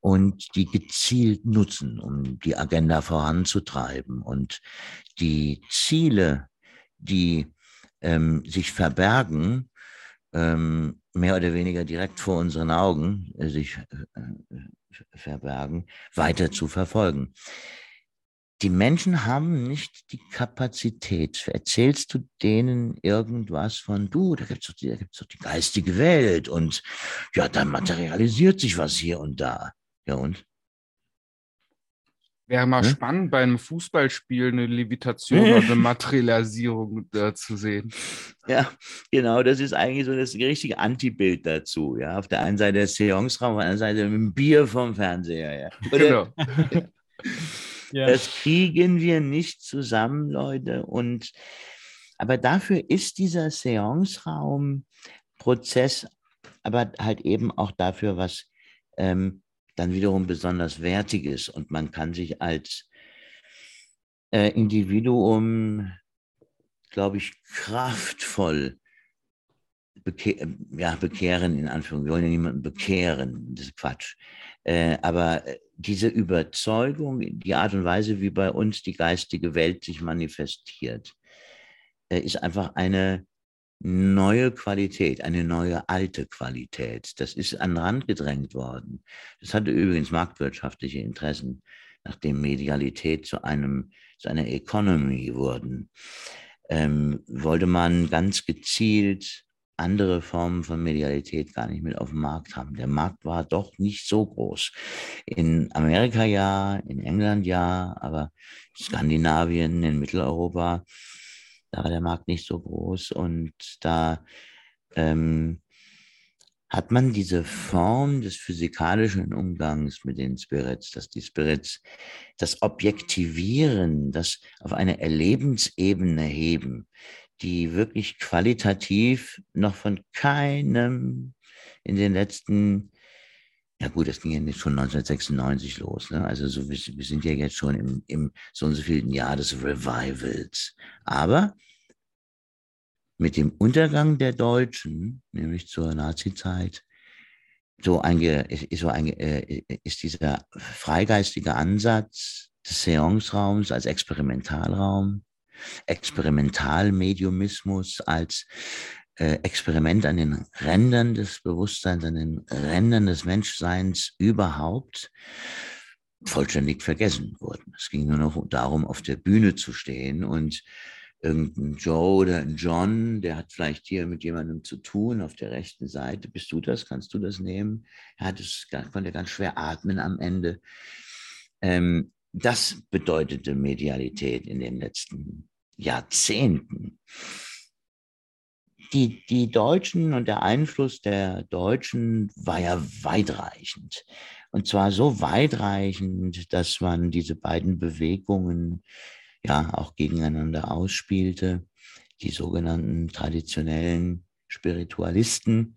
und die gezielt nutzen, um die Agenda voranzutreiben und die Ziele, die ähm, sich verbergen, ähm, mehr oder weniger direkt vor unseren Augen äh, sich äh, äh verbergen, weiter zu verfolgen die Menschen haben nicht die Kapazität. Erzählst du denen irgendwas von, du, da gibt es doch, doch die geistige Welt und ja, dann materialisiert sich was hier und da. Ja und? Wäre mal hm? spannend, bei einem Fußballspiel eine Levitation oder eine Materialisierung äh, zu sehen. Ja, genau, das ist eigentlich so das richtige Antibild dazu. Ja, auf der einen Seite der Seance-Raum, auf der anderen Seite mit dem Bier vom Fernseher. Ja. Oder, genau. Ja. Das kriegen wir nicht zusammen, Leute. Und aber dafür ist dieser Seance-Raum Prozess, aber halt eben auch dafür, was ähm, dann wiederum besonders wertig ist. Und man kann sich als äh, Individuum, glaube ich, kraftvoll beke ja, bekehren, in Anführungszeichen. Wir wollen ja niemanden bekehren, das ist Quatsch. Äh, aber äh, diese Überzeugung, die Art und Weise, wie bei uns die geistige Welt sich manifestiert, äh, ist einfach eine neue Qualität, eine neue alte Qualität. Das ist an den Rand gedrängt worden. Das hatte übrigens marktwirtschaftliche Interessen, nachdem Medialität zu einem zu einer Economy wurden. Ähm, wollte man ganz gezielt andere Formen von Medialität gar nicht mit auf dem Markt haben. Der Markt war doch nicht so groß. In Amerika ja, in England ja, aber Skandinavien, in Mitteleuropa, da war der Markt nicht so groß und da ähm, hat man diese Form des physikalischen Umgangs mit den Spirits, dass die Spirits das Objektivieren, das auf eine Erlebensebene heben, die wirklich qualitativ noch von keinem in den letzten, ja gut, das ging ja nicht schon 1996 los, ne? also so, wir, sind ja jetzt schon im, im so und so vielen Jahr des Revivals. Aber mit dem Untergang der Deutschen, nämlich zur Nazizeit, so ein, ist, so ein, äh, ist dieser freigeistige Ansatz des Seance-Raums als Experimentalraum Experimentalmediumismus als äh, Experiment an den Rändern des Bewusstseins, an den Rändern des Menschseins überhaupt vollständig vergessen wurden. Es ging nur noch darum, auf der Bühne zu stehen und irgendein Joe oder ein John, der hat vielleicht hier mit jemandem zu tun auf der rechten Seite. Bist du das? Kannst du das nehmen? Er hat es, konnte ganz schwer atmen am Ende. Ähm, das bedeutete Medialität in den letzten Jahrzehnten. Die, die Deutschen und der Einfluss der Deutschen war ja weitreichend. Und zwar so weitreichend, dass man diese beiden Bewegungen ja auch gegeneinander ausspielte. Die sogenannten traditionellen Spiritualisten,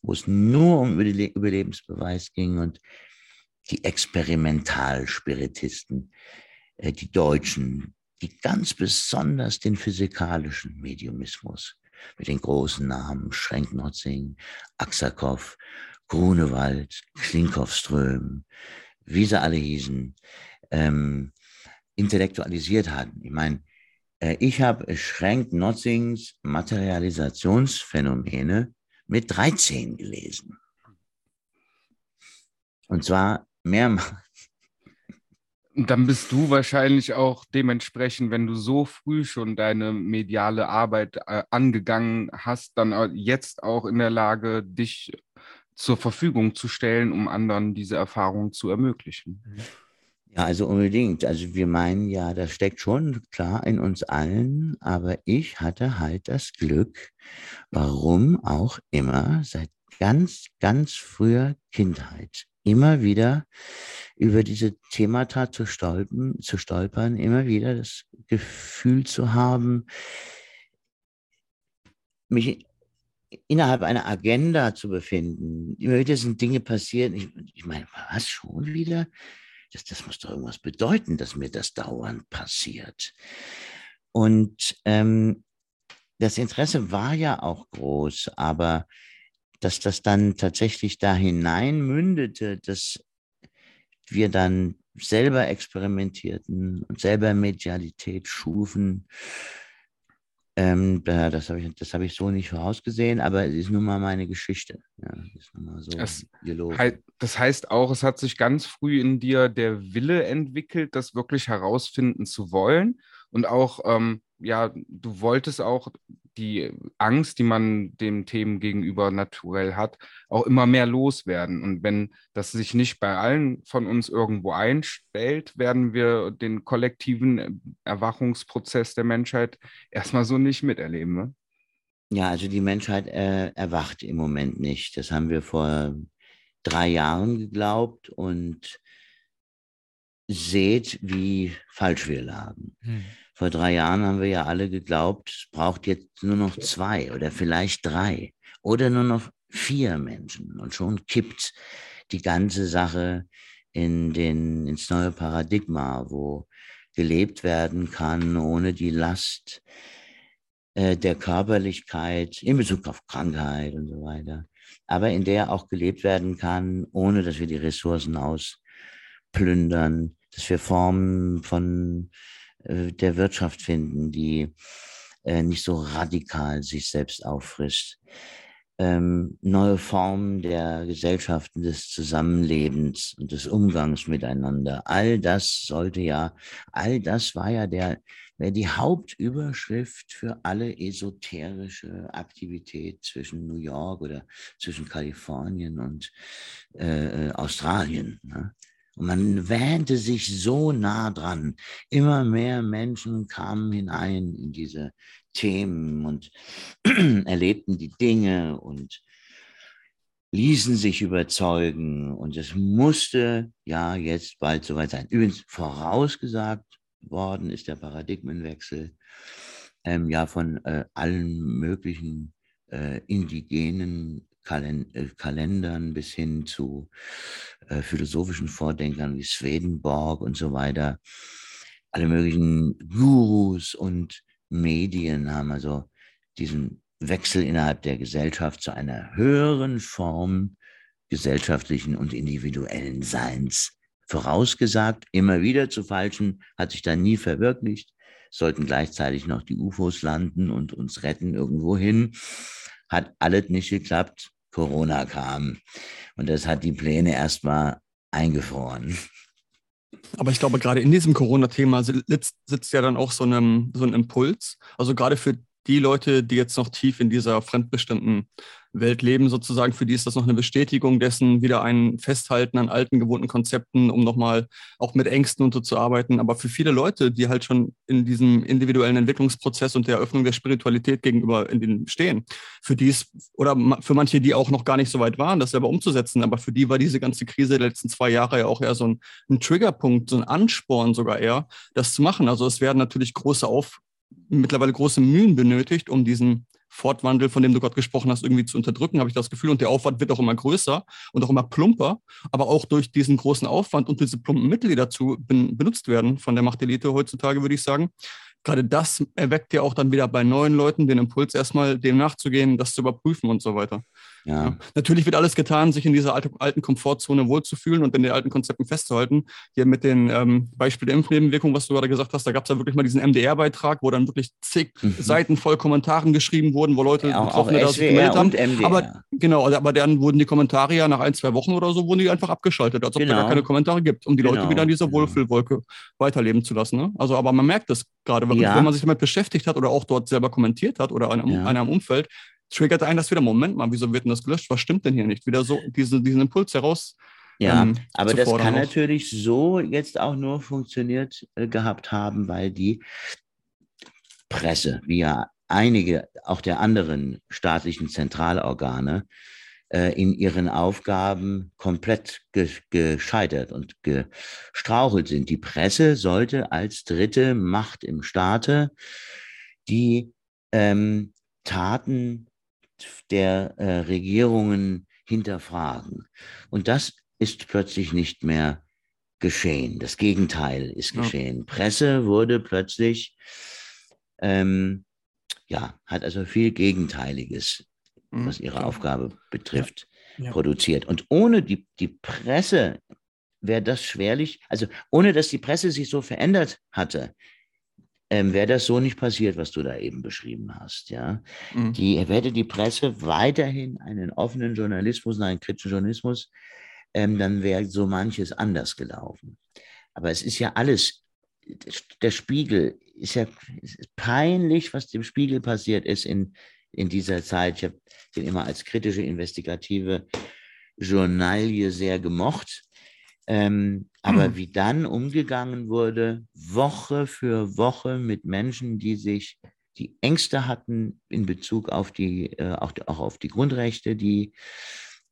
wo es nur um Überlebensbeweis ging und die Experimentalspiritisten, äh, die Deutschen, die ganz besonders den physikalischen Mediumismus mit den großen Namen Schrenk-Notzing, Aksakow, Grunewald, Klinkowström, wie sie alle hießen, ähm, intellektualisiert hatten. Ich meine, äh, ich habe Schrenk-Notzings Materialisationsphänomene mit 13 gelesen. Und zwar mehrmals. Dann bist du wahrscheinlich auch dementsprechend, wenn du so früh schon deine mediale Arbeit äh, angegangen hast, dann jetzt auch in der Lage, dich zur Verfügung zu stellen, um anderen diese Erfahrung zu ermöglichen. Ja, also unbedingt. Also wir meinen ja, das steckt schon klar in uns allen, aber ich hatte halt das Glück, warum auch immer, seit ganz, ganz früher Kindheit immer wieder über diese Themata zu stolpern, zu stolpern, immer wieder das Gefühl zu haben, mich innerhalb einer Agenda zu befinden. Immer wieder sind Dinge passiert. Ich, ich meine, was schon wieder? Das, das muss doch irgendwas bedeuten, dass mir das dauernd passiert. Und ähm, das Interesse war ja auch groß, aber dass das dann tatsächlich da hinein mündete, dass wir dann selber experimentierten und selber Medialität schufen, ähm, das habe ich, hab ich so nicht vorausgesehen, aber es ist nun mal meine Geschichte. Ja, ist nun mal so das, das heißt auch, es hat sich ganz früh in dir der Wille entwickelt, das wirklich herausfinden zu wollen. Und auch ähm, ja, du wolltest auch die Angst, die man den Themen gegenüber naturell hat, auch immer mehr loswerden. Und wenn das sich nicht bei allen von uns irgendwo einstellt, werden wir den kollektiven Erwachungsprozess der Menschheit erstmal so nicht miterleben. Ne? Ja, also die Menschheit äh, erwacht im Moment nicht. Das haben wir vor drei Jahren geglaubt und seht, wie falsch wir lagen. Hm. Vor drei Jahren haben wir ja alle geglaubt, es braucht jetzt nur noch zwei oder vielleicht drei oder nur noch vier Menschen. Und schon kippt die ganze Sache in den, ins neue Paradigma, wo gelebt werden kann ohne die Last äh, der Körperlichkeit in Bezug auf Krankheit und so weiter. Aber in der auch gelebt werden kann, ohne dass wir die Ressourcen ausplündern, dass wir Formen von äh, der Wirtschaft finden, die äh, nicht so radikal sich selbst auffrischt. Ähm, neue Formen der Gesellschaften des Zusammenlebens und des Umgangs miteinander. All das sollte ja, all das war ja der, die Hauptüberschrift für alle esoterische Aktivität zwischen New York oder zwischen Kalifornien und äh, äh Australien. Ne? Und man wähnte sich so nah dran. Immer mehr Menschen kamen hinein in diese Themen und erlebten die Dinge und ließen sich überzeugen. Und es musste ja jetzt bald soweit sein. Übrigens vorausgesagt worden ist der Paradigmenwechsel ähm, ja von äh, allen möglichen äh, indigenen Kalendern bis hin zu äh, philosophischen Vordenkern wie Swedenborg und so weiter. Alle möglichen Gurus und Medien haben also diesen Wechsel innerhalb der Gesellschaft zu einer höheren Form gesellschaftlichen und individuellen Seins vorausgesagt, immer wieder zu falschen, hat sich dann nie verwirklicht, sollten gleichzeitig noch die UFOs landen und uns retten irgendwo hin hat alles nicht geklappt. Corona kam. Und das hat die Pläne erstmal eingefroren. Aber ich glaube, gerade in diesem Corona-Thema sitzt, ja dann auch so, einem, so ein Impuls. Also gerade für die Leute, die jetzt noch tief in dieser fremdbestimmten Welt leben, sozusagen, für die ist das noch eine Bestätigung dessen, wieder ein Festhalten an alten, gewohnten Konzepten, um nochmal auch mit Ängsten und so zu arbeiten. Aber für viele Leute, die halt schon in diesem individuellen Entwicklungsprozess und der Eröffnung der Spiritualität gegenüber in den stehen, für die ist, oder für manche, die auch noch gar nicht so weit waren, das selber umzusetzen, aber für die war diese ganze Krise der letzten zwei Jahre ja auch eher so ein, ein Triggerpunkt, so ein Ansporn sogar eher, das zu machen. Also es werden natürlich große Auf mittlerweile große Mühen benötigt, um diesen Fortwandel, von dem du gerade gesprochen hast, irgendwie zu unterdrücken, habe ich das Gefühl. Und der Aufwand wird auch immer größer und auch immer plumper. Aber auch durch diesen großen Aufwand und diese plumpen Mittel, die dazu benutzt werden von der Machtelite heutzutage, würde ich sagen, gerade das erweckt ja auch dann wieder bei neuen Leuten den Impuls, erstmal dem nachzugehen, das zu überprüfen und so weiter. Ja. Natürlich wird alles getan, sich in dieser alte, alten Komfortzone wohlzufühlen und in den alten Konzepten festzuhalten. Hier mit den ähm, Beispiel der Impfnebenwirkung, was du gerade gesagt hast, da gab es ja wirklich mal diesen MDR-Beitrag, wo dann wirklich zig mhm. Seiten voll Kommentaren geschrieben wurden, wo Leute ja, Betroffene da sich gemeldet haben. MDR. Aber genau, aber dann wurden die Kommentare ja nach ein, zwei Wochen oder so, wurden die einfach abgeschaltet, als ob genau. da gar keine Kommentare gibt, um die genau. Leute wieder in dieser genau. Wohlfühlwolke weiterleben zu lassen. Ne? Also, aber man merkt das gerade, wenn, ja. wenn, man sich damit beschäftigt hat oder auch dort selber kommentiert hat oder einer, ja. einer im Umfeld, triggert einen das wieder, Moment mal, wieso wird denn das gelöscht? Was stimmt denn hier nicht? Wieder so diesen, diesen Impuls heraus. Ja, ähm, aber das kann auch. natürlich so jetzt auch nur funktioniert äh, gehabt haben, weil die Presse, wie ja einige auch der anderen staatlichen Zentralorgane, äh, in ihren Aufgaben komplett ge gescheitert und gestrauchelt sind. Die Presse sollte als dritte Macht im Staate die ähm, Taten der äh, Regierungen hinterfragen. Und das ist plötzlich nicht mehr geschehen. Das Gegenteil ist geschehen. Ja. Presse wurde plötzlich ähm, ja, hat also viel Gegenteiliges, Mhm, was ihre. Aufgabe betrifft, Ja. produziert. Und ohne die, die Presse wäre das schwerlich, also ohne dass die Presse sich so verändert hatte, ähm, wäre das so nicht passiert, was du da eben beschrieben hast. Ja? Mhm. Die, hätte die Presse weiterhin einen offenen Journalismus, einen kritischen Journalismus, ähm, dann wäre so manches anders gelaufen. Aber es ist ja alles, der Spiegel ist ja ist peinlich, was dem Spiegel passiert ist in, in dieser Zeit. Ich habe den immer als kritische, investigative Journalie sehr gemocht. Ähm, aber Mhm. wie dann umgegangen wurde, Woche für Woche mit Menschen, die sich die Ängste hatten in Bezug auf die, äh, auch, auch auf die Grundrechte, die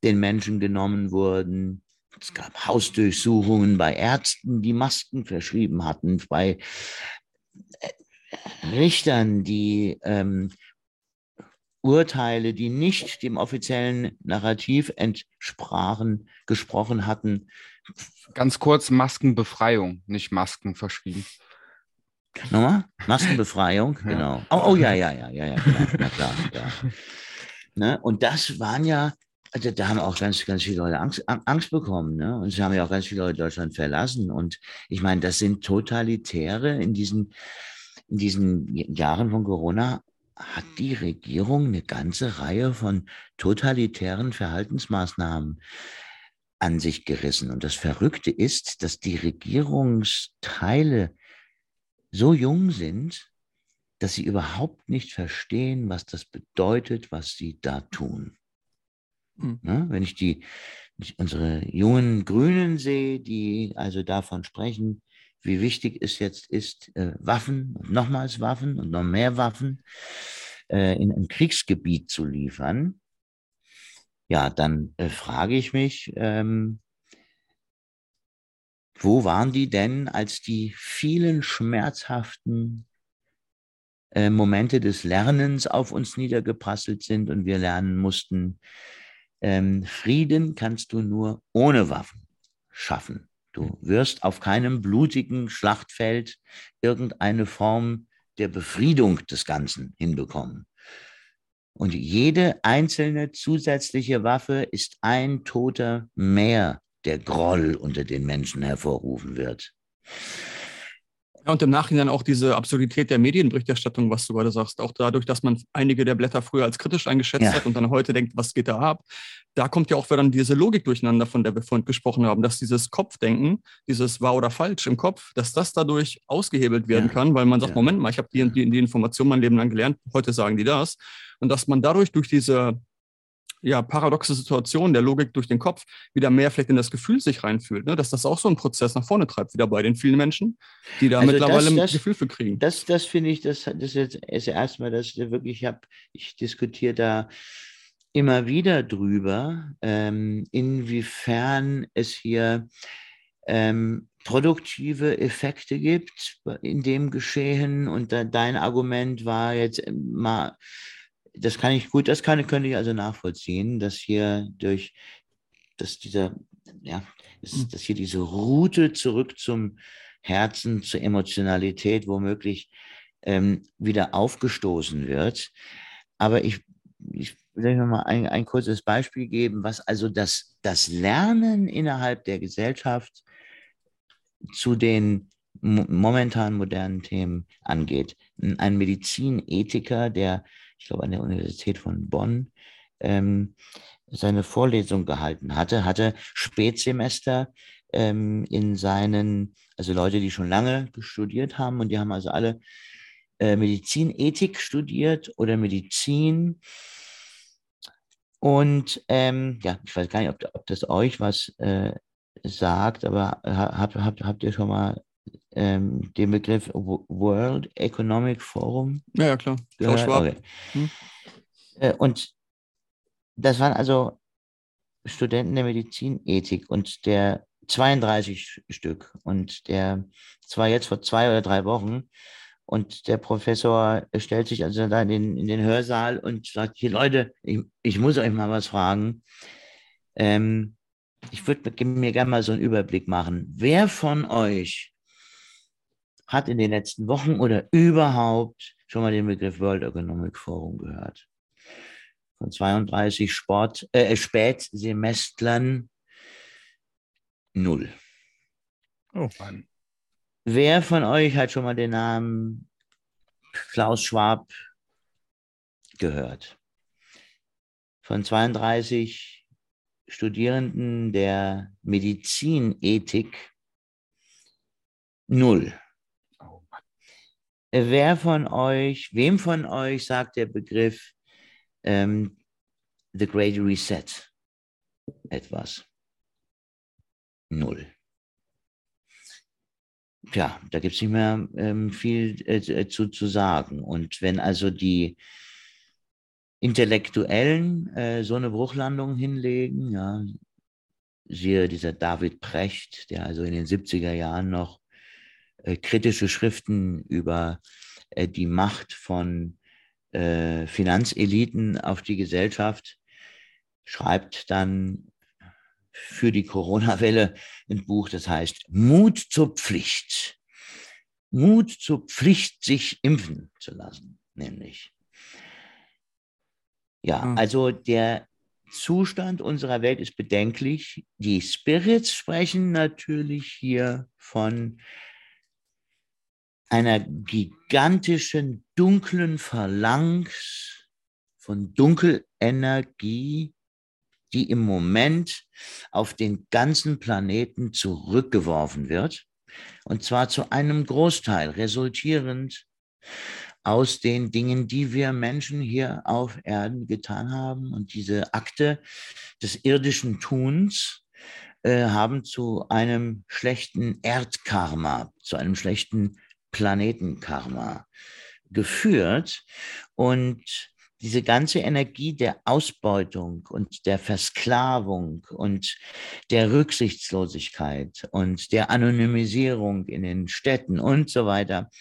den Menschen genommen wurden. Es gab Hausdurchsuchungen bei Ärzten, die Masken verschrieben hatten, bei äh, Richtern, die ähm, Urteile, die nicht dem offiziellen Narrativ entsprachen, gesprochen hatten. Ganz kurz, Maskenbefreiung, nicht Masken verschrieben. Nochmal? Maskenbefreiung, Ja. genau. Oh, oh ja, ja, ja, ja, ja, klar, na klar, ja. Ne? Und das waren ja, also da haben auch ganz, ganz viele Leute Angst, Ang- Angst bekommen. Ne? Und sie haben ja auch ganz viele Leute Deutschland verlassen. Und ich meine, das sind Totalitäre in diesen, in diesen Jahren von Corona hat die Regierung eine ganze Reihe von totalitären Verhaltensmaßnahmen an sich gerissen. Und das Verrückte ist, dass die Regierungsteile so jung sind, dass sie überhaupt nicht verstehen, was das bedeutet, was sie da tun. Mhm. Ne? Wenn ich die, ich unsere jungen Grünen sehe, die also davon sprechen, wie wichtig es jetzt ist, äh, Waffen, und nochmals Waffen und noch mehr Waffen äh, in ein Kriegsgebiet zu liefern, ja, dann äh, frage ich mich, ähm, wo waren die denn, als die vielen schmerzhaften äh, Momente des Lernens auf uns niedergeprasselt sind und wir lernen mussten, ähm, Frieden kannst du nur ohne Waffen schaffen. Du wirst auf keinem blutigen Schlachtfeld irgendeine Form der Befriedung des Ganzen hinbekommen. Und jede einzelne zusätzliche Waffe ist ein Toter mehr, der Groll unter den Menschen hervorrufen wird. Ja, und im Nachhinein auch diese Absurdität der Medienberichterstattung, was du gerade sagst, auch dadurch, dass man einige der Blätter früher als kritisch eingeschätzt Ja. hat und dann heute denkt, was geht da ab? Da kommt ja auch wieder dann diese Logik durcheinander, von der wir vorhin gesprochen haben, dass dieses Kopfdenken, dieses wahr oder falsch im Kopf, dass das dadurch ausgehebelt werden Ja. kann, weil man sagt. Moment mal, ich habe die, die, die Information mein Leben lang gelernt, heute sagen die das. Und dass man dadurch durch diese ja, paradoxe Situation der Logik durch den Kopf wieder mehr vielleicht in das Gefühl sich reinfühlt, ne? dass das auch so einen Prozess nach vorne treibt, wieder bei den vielen Menschen, die da Also mittlerweile das- ein das- Gefühl für kriegen. Das, das finde ich, das, das ist jetzt das erste Mal, dass ich wirklich ich habe, ich diskutiere da immer wieder drüber, ähm, inwiefern es hier ähm, produktive Effekte gibt in dem Geschehen. Und da, dein Argument war jetzt mal, das kann ich gut, das kann, könnte ich also nachvollziehen, dass hier durch, dass dieser, ja, dass, Mhm. dass hier diese Route zurück zum Herzen, zur Emotionalität womöglich ähm, wieder aufgestoßen wird. Aber ich, ich will mal ein, ein kurzes Beispiel geben, was also das, das Lernen innerhalb der Gesellschaft zu den mo- momentan modernen Themen angeht. Ein Medizinethiker, der, ich glaube, an der Universität von Bonn ähm, seine Vorlesung gehalten hatte, hatte Spätsemester ähm, in seinen, also Leute, die schon lange studiert haben und die haben also alle äh, Medizinethik studiert oder Medizin. Und ähm, ja, ich weiß gar nicht, ob, ob das euch was äh, sagt, aber ha- habt, habt, habt ihr schon mal ähm, den Begriff Wo- World Economic Forum Ja, ja, klar. Klaus? Schwab. Okay. Hm. Äh, und das waren also Studenten der Medizinethik und der 32 Stück und der, das war jetzt vor zwei oder drei Wochen und der Professor stellt sich also da in den, in den Hörsaal und sagt, hier Leute, ich, ich muss euch mal was fragen. Ähm, ich würde mir gerne mal so einen Überblick machen. Wer von euch hat in den letzten Wochen oder überhaupt schon mal den Begriff World Economic Forum gehört. Von 32 Sport, äh, Spätsemestlern null. Oh Mann. Wer von euch hat schon mal den Namen Klaus Schwab gehört? Von 32 Studierenden der Medizinethik null. Wer von euch, wem von euch sagt der Begriff ähm, The Great Reset etwas? Null. Tja, da gibt es nicht mehr ähm, viel äh, zu, zu sagen. Und wenn also die Intellektuellen äh, so eine Bruchlandung hinlegen, ja, siehe dieser David Precht, der also in den 70er Jahren noch äh, kritische Schriften über äh, die Macht von äh, Finanzeliten auf die Gesellschaft schreibt dann für die Corona-Welle ein Buch, das heißt Mut zur Pflicht. Mut zur Pflicht, sich impfen zu lassen, nämlich. Ja, Hm. also der Zustand unserer Welt ist bedenklich. Die Spirits sprechen natürlich hier von einer gigantischen dunklen Phalanx von Dunkelenergie, die im Moment auf den ganzen Planeten zurückgeworfen wird. Und zwar zu einem Großteil resultierend aus den Dingen, die wir Menschen hier auf Erden getan haben. Und diese Akte des irdischen Tuns äh, haben zu einem schlechten Erdkarma, zu einem schlechten Planetenkarma geführt. Und diese ganze Energie der Ausbeutung und der Versklavung und der Rücksichtslosigkeit und der Anonymisierung in den Städten und so weiter,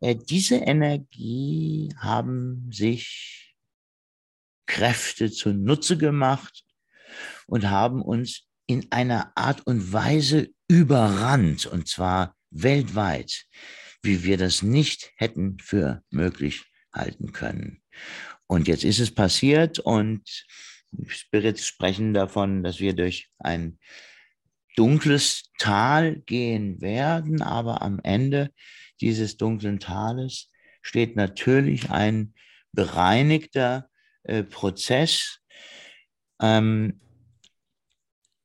äh, diese Energie haben sich Kräfte zunutze gemacht und haben uns in einer Art und Weise überrannt, und zwar weltweit, wie wir das nicht hätten für möglich halten können. Und jetzt ist es passiert und Spirits sprechen davon, dass wir durch ein dunkles Tal gehen werden, aber am Ende dieses dunklen Tales steht natürlich ein bereinigter äh, Prozess. Ähm,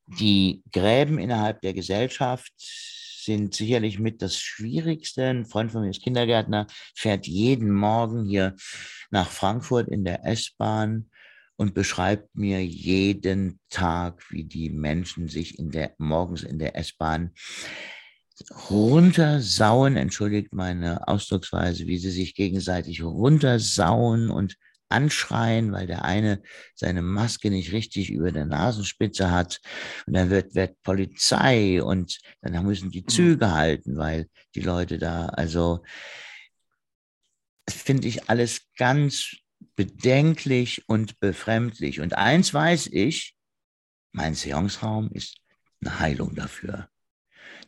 die Gräben innerhalb der Gesellschaft sind sicherlich mit das Schwierigste. Ein Freund von mir ist Kindergärtner, fährt jeden Morgen hier nach Frankfurt in der S-Bahn und beschreibt mir jeden Tag, wie die Menschen sich in der, morgens in der S-Bahn runtersauen, entschuldigt meine Ausdrucksweise, wie sie sich gegenseitig runtersauen und anschreien, weil der eine seine Maske nicht richtig über der Nasenspitze hat. Und dann wird, wird Polizei und dann müssen die Züge halten, weil die Leute da, also das finde ich alles ganz bedenklich und befremdlich. Und eins weiß ich, mein Seanceraum ist eine Heilung dafür.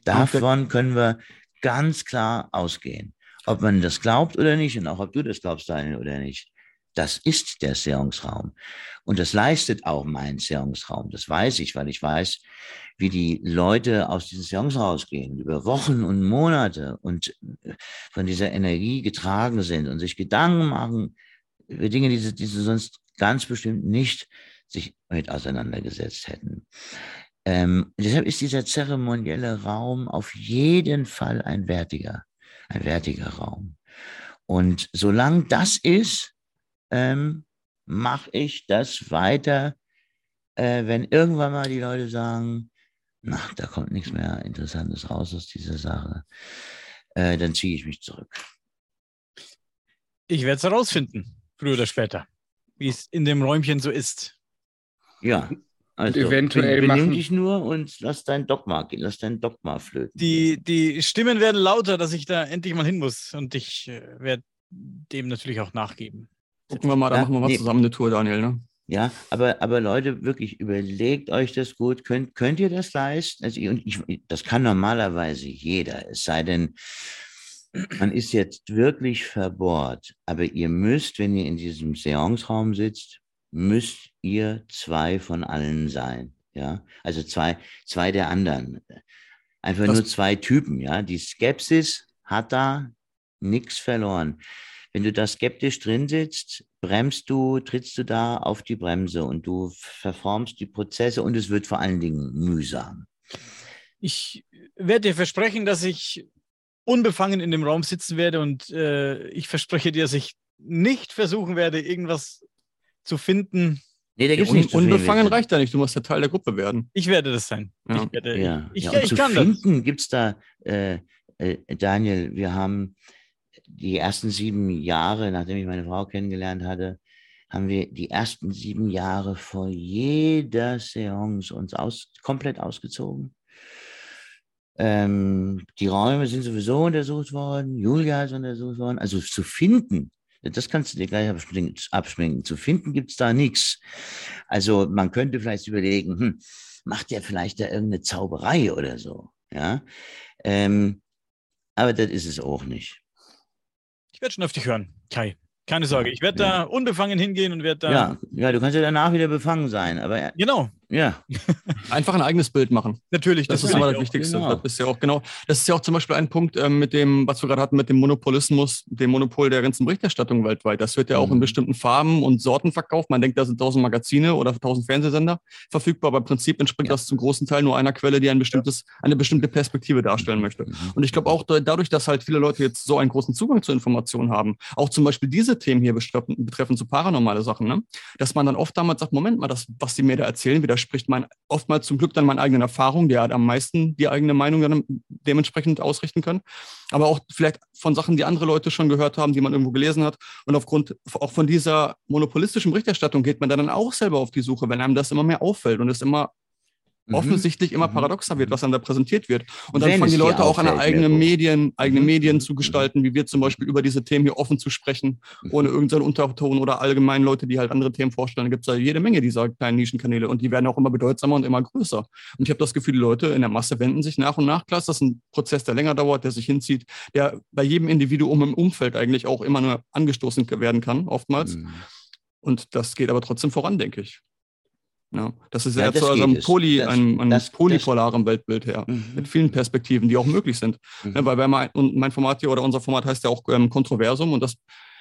Davon können wir ganz klar ausgehen. Ob man das glaubt oder nicht, und auch ob du das glaubst, Daniel, oder nicht. Das ist der Seanceraum. Und das leistet auch mein Seanceraum. Das weiß ich, weil ich weiß, wie die Leute aus diesem Seance rausgehen, über Wochen und Monate und von dieser Energie getragen sind und sich Gedanken machen über Dinge, die sie, die sie sonst ganz bestimmt nicht sich mit auseinandergesetzt hätten. Ähm, deshalb ist dieser zeremonielle Raum auf jeden Fall ein wertiger, ein wertiger Raum. Und solange das ist, ähm, mache ich das weiter, äh, wenn irgendwann mal die Leute sagen, na, da kommt nichts mehr Interessantes raus aus dieser Sache, äh, dann ziehe ich mich zurück. Ich werde es herausfinden, früher oder später, wie es in dem Räumchen so ist. Ja, also eventuell benimm machen- dich nur und lass dein Dogma, lass dein Dogma flöten. Die, die Stimmen werden lauter, dass ich da endlich mal hin muss. Und ich äh, werde dem natürlich auch nachgeben. Gucken wir mal, da Ja, machen wir mal nee. zusammen eine Tour, Daniel. Ne? Ja, aber, aber Leute, wirklich überlegt euch das gut. Könnt, könnt ihr das leisten? Also, ich- und ich, das kann normalerweise jeder, es sei denn, man ist jetzt wirklich verbohrt, aber ihr müsst, wenn ihr in diesem Seance-Raum sitzt, müsst ihr zwei von allen sein. Ja, also zwei, zwei der anderen. Einfach das nur zwei Typen, ja. Die Skepsis hat da nichts verloren. Wenn du da skeptisch drin sitzt, bremst du, trittst du da auf die Bremse und du verformst die Prozesse und es wird vor allen Dingen mühsam. Ich werde dir versprechen, dass ich unbefangen in dem Raum sitzen werde und äh, ich verspreche dir, dass ich nicht versuchen werde, irgendwas zu finden. Nee, da gibt's nicht unbefangen reicht da nicht, du musst ja Teil der Gruppe werden. Ich werde das sein. Ja. Ich, werde, ja. ich, ja, ich, ich kann finden gibt es da, äh, äh, Daniel, wir haben die ersten sieben Jahre, nachdem ich meine Frau kennengelernt hatte, haben wir die ersten sieben Jahre vor jeder Seance uns aus, komplett ausgezogen. Ähm, die Räume sind sowieso untersucht worden, Julia ist untersucht worden. Also zu finden, das kannst du dir gleich abschminken. Zu finden gibt es da nichts. Also man könnte vielleicht überlegen, hm, macht der vielleicht da irgendeine Zauberei oder so. Ja, ähm, aber das ist es auch nicht. Ich werde schon auf dich hören, Kai. Keine Sorge, ich werde ja. da unbefangen hingehen und werde da. Ja, ja, du kannst ja danach wieder befangen sein, aber. Genau. Ja. Einfach ein eigenes Bild machen. Natürlich, das, das ist immer das Wichtigste. Genau. Das ist ja auch genau. Das ist ja auch zum Beispiel ein Punkt ähm, mit dem, was wir gerade hatten, mit dem Monopolismus, dem Monopol der ganzen Berichterstattung weltweit. Das wird ja auch mhm. in bestimmten Farben und Sorten verkauft. Man denkt, da sind tausend Magazine oder tausend Fernsehsender verfügbar, aber im Prinzip entspringt ja. das zum großen Teil nur einer Quelle, die ein bestimmtes, eine bestimmte Perspektive darstellen möchte. Mhm. Und ich glaube auch dadurch, dass halt viele Leute jetzt so einen großen Zugang zu Informationen haben, auch zum Beispiel diese Themen hier betreffen, so paranormale Sachen, ne? dass man dann oft damals sagt, Moment mal, das, was sie mir da erzählen, widerspricht mein oftmals zum Glück dann meinen eigenen Erfahrungen, der hat am meisten die eigene Meinung dann dementsprechend ausrichten können. Aber auch vielleicht von Sachen, die andere Leute schon gehört haben, die man irgendwo gelesen hat. Und aufgrund auch von dieser monopolistischen Berichterstattung geht man dann auch selber auf die Suche, wenn einem das immer mehr auffällt und es immer mhm. offensichtlich immer mhm. paradoxer wird, was dann da präsentiert wird. Und dann Wenn fangen die Leute auch an, eigene Medien, eigene mhm. Medien zu gestalten, wie wir zum Beispiel über diese Themen hier offen zu sprechen, ohne irgendeinen Unterton oder allgemein Leute, die halt andere Themen vorstellen. Da gibt es ja jede Menge dieser kleinen Nischenkanäle und die werden auch immer bedeutsamer und immer größer. Und ich habe das Gefühl, die Leute in der Masse wenden sich nach und nach. Klar, das ist ein Prozess, der länger dauert, der sich hinzieht, der bei jedem Individuum im Umfeld eigentlich auch immer nur angestoßen werden kann, oftmals. Mhm. Und das geht aber trotzdem voran, denke ich. Ja, das ist ja, ja zu einem, Poly, das, einem, einem das, polypolaren das, Weltbild her, mhm. mit vielen Perspektiven, die auch möglich sind. Mhm. Ja, weil wenn man, und mein Format hier oder unser Format heißt ja auch ähm, Kontroversum und das,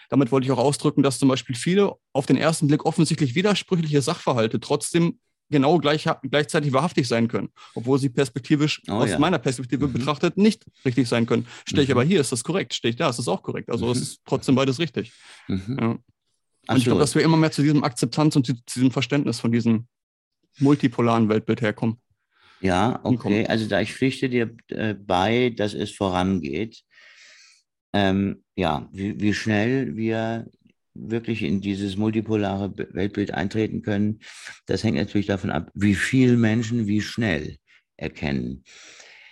damit wollte ich auch ausdrücken, dass zum Beispiel viele auf den ersten Blick offensichtlich widersprüchliche Sachverhalte trotzdem genau gleich, gleichzeitig wahrhaftig sein können, obwohl sie perspektivisch oh, aus ja. meiner Perspektive mhm. betrachtet nicht richtig sein können. Stehe ich mhm. aber hier, ist das korrekt. Stehe ich da, ist das auch korrekt. Also es mhm. ist trotzdem beides richtig. Mhm. Ja. Und ich glaube, dass wir immer mehr zu diesem Akzeptanz und zu diesem Verständnis von diesen multipolaren Weltbild herkommen. Ja, okay. Also da ich pflichte dir äh, bei, dass es vorangeht. Ähm, ja, wie, wie schnell wir wirklich in dieses multipolare Weltbild eintreten können, das hängt natürlich davon ab, wie viele Menschen wie schnell erkennen.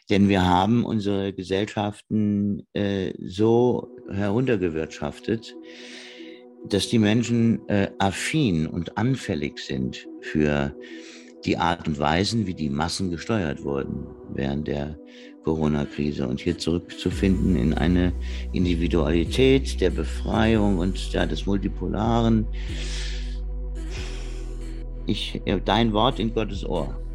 Denn wir haben unsere Gesellschaften äh, so heruntergewirtschaftet, dass die Menschen äh, affin und anfällig sind für die Art und Weisen, wie die Massen gesteuert wurden während der Corona-Krise und hier zurückzufinden in eine Individualität der Befreiung und ja, des Multipolaren. Ich, dein Wort in Gottes Ohr.